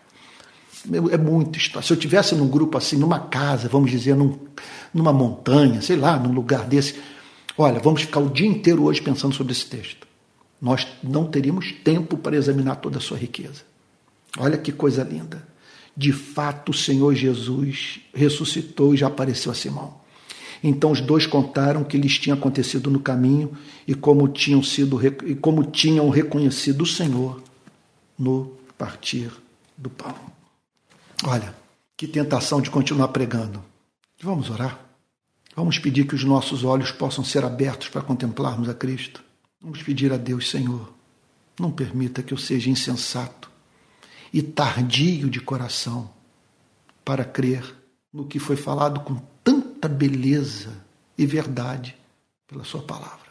É muita história. Se eu tivesse num grupo assim, numa casa, vamos dizer, num, numa montanha, sei lá, num lugar desse, olha, vamos ficar o dia inteiro hoje pensando sobre esse texto. Nós não teríamos tempo para examinar toda a sua riqueza. Olha que coisa linda. De fato, o Senhor Jesus ressuscitou e já apareceu a Simão. Então os dois contaram o que lhes tinha acontecido no caminho e como tinham sido e como tinham reconhecido o Senhor no partir do pão. Olha, que tentação de continuar pregando. Vamos orar. Vamos pedir que os nossos olhos possam ser abertos para contemplarmos a Cristo. Vamos pedir a Deus, Senhor, não permita que eu seja insensato e tardio de coração para crer no que foi falado com tanta beleza e verdade pela Sua palavra,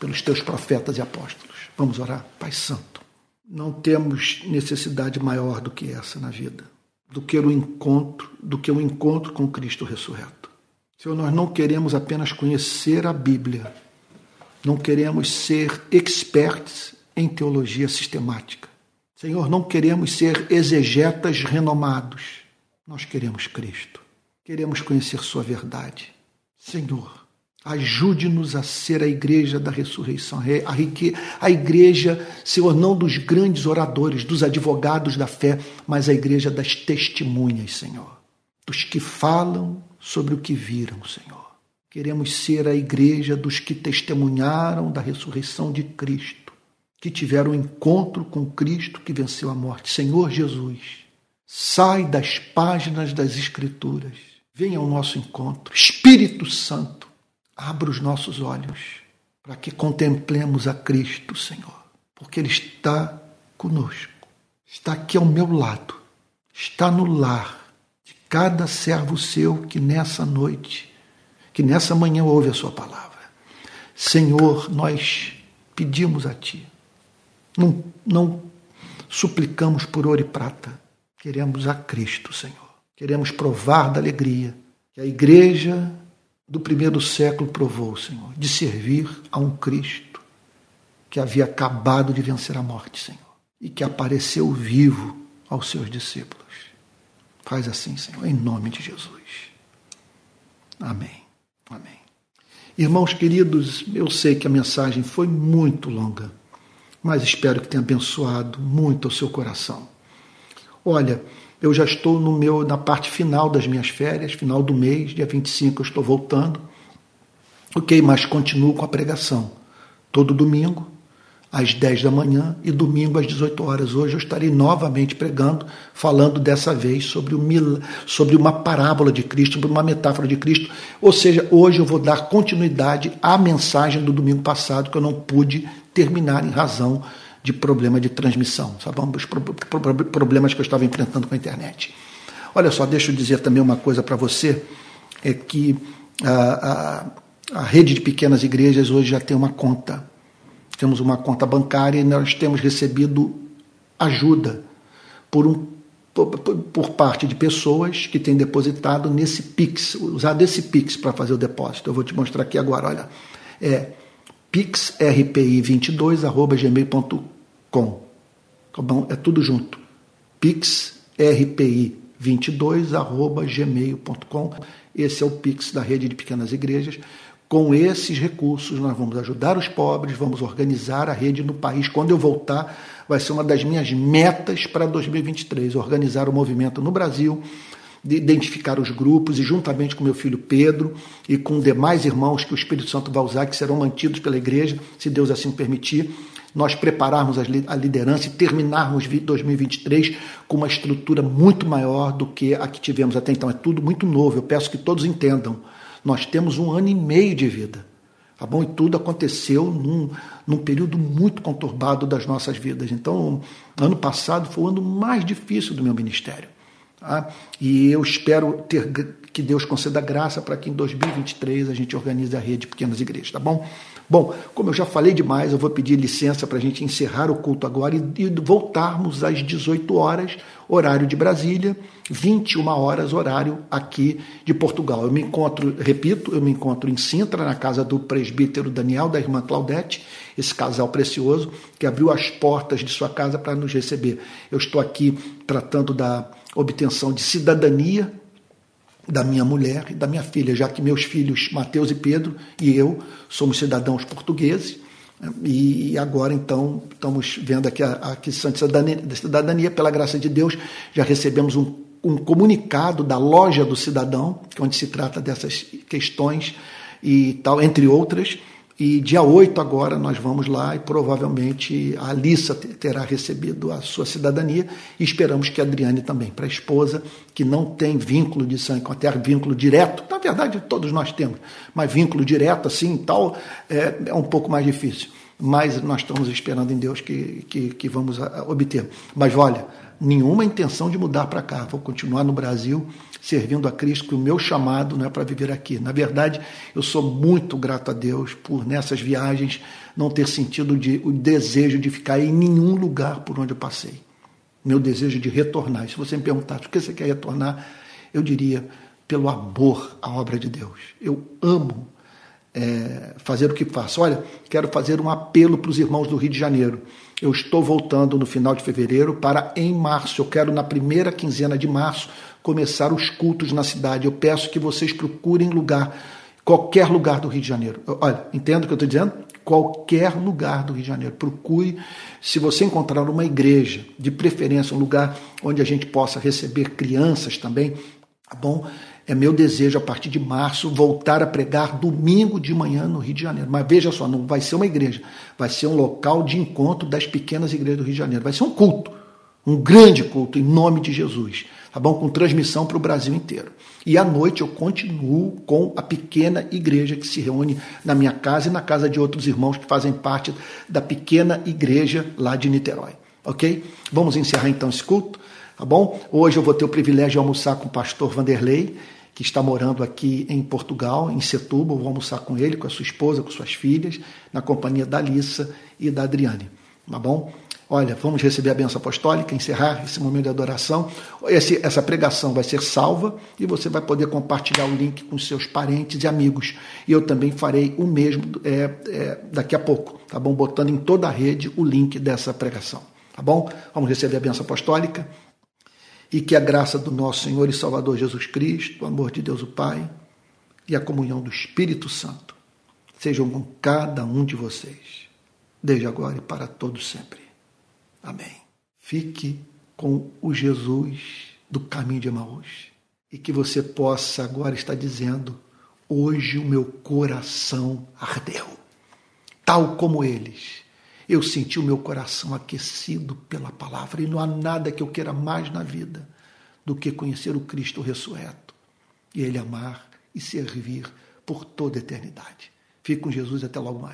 pelos teus profetas e apóstolos. Vamos orar, Pai Santo. Não temos necessidade maior do que essa na vida, do que o encontro, do que o encontro com Cristo ressurreto. Senhor, nós não queremos apenas conhecer a Bíblia, não queremos ser experts em teologia sistemática. Senhor, não queremos ser exegetas renomados. Nós queremos Cristo. Queremos conhecer Sua verdade. Senhor, Ajude-nos a ser a igreja da ressurreição, a, igreja, Senhor, não dos grandes oradores, dos advogados da fé, mas a igreja das testemunhas, Senhor, dos que falam sobre o que viram, Senhor. Queremos ser a igreja dos que testemunharam da ressurreição de Cristo, que tiveram encontro com Cristo que venceu a morte. Senhor Jesus, sai das páginas das Escrituras, venha ao nosso encontro. Espírito Santo, abra os nossos olhos para que contemplemos a Cristo, Senhor, porque Ele está conosco, está aqui ao meu lado, está no lar de cada servo seu que nessa noite, que nessa manhã ouve a Sua palavra. Senhor, nós pedimos a Ti, não, não suplicamos por ouro e prata, queremos a Cristo, Senhor. Queremos provar da alegria que a igreja do primeiro século provou, Senhor, de servir a um Cristo que havia acabado de vencer a morte, Senhor, e que apareceu vivo aos seus discípulos. Faz assim, Senhor, em nome de Jesus. Amém. Amém. Irmãos queridos, eu sei que a mensagem foi muito longa, mas espero que tenha abençoado muito o seu coração. Olha, Eu já estou no meu na parte final das minhas férias, final do mês, dia 25 eu estou voltando. Ok, mas continuo com a pregação. Todo domingo, às 10 da manhã e domingo às 18 horas. Hoje eu estarei novamente pregando, falando dessa vez sobre, o, sobre uma parábola de Cristo, sobre uma metáfora de Cristo. Ou seja, hoje eu vou dar continuidade à mensagem do domingo passado que eu não pude terminar em razão de problema de transmissão, sabe? os problemas que eu estava enfrentando com a internet. Olha só, deixa eu dizer também uma coisa para você, é que a, a, a rede de pequenas igrejas hoje já tem uma conta temos uma conta bancária e nós temos recebido ajuda por, um, por, por parte de pessoas que têm depositado nesse Pix, usado esse Pix para fazer o depósito. Eu vou te mostrar aqui agora, olha. É pixrpi22.gmail.com. Tá bom? É tudo junto. pixrpi22.gmail.com. Esse é o Pix da rede de pequenas igrejas. Com esses recursos, nós vamos ajudar os pobres, vamos organizar a rede no país. Quando eu voltar, vai ser uma das minhas metas para 2023: organizar o movimento no Brasil, identificar os grupos e, juntamente com meu filho Pedro e com demais irmãos que o Espírito Santo vai usar, que serão mantidos pela igreja, se Deus assim permitir, nós prepararmos a liderança e terminarmos 2023 com uma estrutura muito maior do que a que tivemos até então. É tudo muito novo, eu peço que todos entendam. Nós temos um ano e meio de vida. Tá bom? E tudo aconteceu num, num período muito conturbado das nossas vidas. Então, ano passado foi o ano mais difícil do meu ministério. Tá? E eu espero ter que Deus conceda graça para que em 2023 a gente organize a rede de pequenas igrejas, tá bom? Bom, como eu já falei demais, eu vou pedir licença para a gente encerrar o culto agora e, e voltarmos às 18 horas, horário de Brasília, 21 horas, horário aqui de Portugal. Eu me encontro, repito, eu me encontro em Sintra, na casa do presbítero Daniel, da irmã Claudete, esse casal precioso, que abriu as portas de sua casa para nos receber. Eu estou aqui tratando da obtenção de cidadania da minha mulher e da minha filha, já que meus filhos, Mateus e Pedro, e eu somos cidadãos portugueses. E agora, então, estamos vendo aqui a, a questão de cidadania, pela graça de Deus, já recebemos um, um comunicado da loja do cidadão, onde se trata dessas questões e tal, entre outras. E dia 8 agora nós vamos lá e provavelmente a Alissa terá recebido a sua cidadania e esperamos que a Adriane também, para a esposa que não tem vínculo de sangue com a terra, vínculo direto, na verdade todos nós temos, mas vínculo direto assim tal é, é um pouco mais difícil. Mas nós estamos esperando em Deus que, que, que vamos obter. Mas olha, nenhuma intenção de mudar para cá, vou continuar no Brasil servindo a Cristo, que o meu chamado não é para viver aqui. Na verdade, eu sou muito grato a Deus por nessas viagens não ter sentido de, o desejo de ficar em nenhum lugar por onde eu passei. Meu desejo de retornar. Se você me perguntasse por que você quer retornar, eu diria pelo amor à obra de Deus. Eu amo é, fazer o que faço. Olha, quero fazer um apelo para os irmãos do Rio de Janeiro. Eu estou voltando no final de fevereiro para em março. Eu quero, na primeira quinzena de março, começar os cultos na cidade. Eu peço que vocês procurem lugar, qualquer lugar do Rio de Janeiro. Olha, entendo o que eu estou dizendo? Qualquer lugar do Rio de Janeiro. Procure, se você encontrar uma igreja, de preferência um lugar onde a gente possa receber crianças também, tá bom? É meu desejo, a partir de março, voltar a pregar domingo de manhã no Rio de Janeiro. Mas veja só, não vai ser uma igreja, vai ser um local de encontro das pequenas igrejas do Rio de Janeiro. Vai ser um culto, um grande culto, em nome de Jesus tá bom? Com transmissão para o Brasil inteiro. E à noite eu continuo com a pequena igreja que se reúne na minha casa e na casa de outros irmãos que fazem parte da pequena igreja lá de Niterói. Ok? Vamos encerrar então esse culto, tá bom? Hoje eu vou ter o privilégio de almoçar com o pastor Vanderlei, que está morando aqui em Portugal, em Setúbal. Vou almoçar com ele, com a sua esposa, com suas filhas, na companhia da Alissa e da Adriane. Tá bom? Olha, vamos receber a benção apostólica, encerrar esse momento de adoração. Esse, essa pregação vai ser salva e você vai poder compartilhar o link com seus parentes e amigos. E eu também farei o mesmo é, é, daqui a pouco, tá bom? Botando em toda a rede o link dessa pregação, tá bom? Vamos receber a benção apostólica e que a graça do nosso Senhor e Salvador Jesus Cristo, o amor de Deus o Pai e a comunhão do Espírito Santo sejam com cada um de vocês, desde agora e para todos sempre. Amém. Fique com o Jesus do caminho de Emaús. E que você possa agora estar dizendo: hoje o meu coração ardeu, tal como eles. Eu senti o meu coração aquecido pela palavra e não há nada que eu queira mais na vida do que conhecer o Cristo ressurreto e Ele amar e servir por toda a eternidade. Fique com Jesus até logo mais.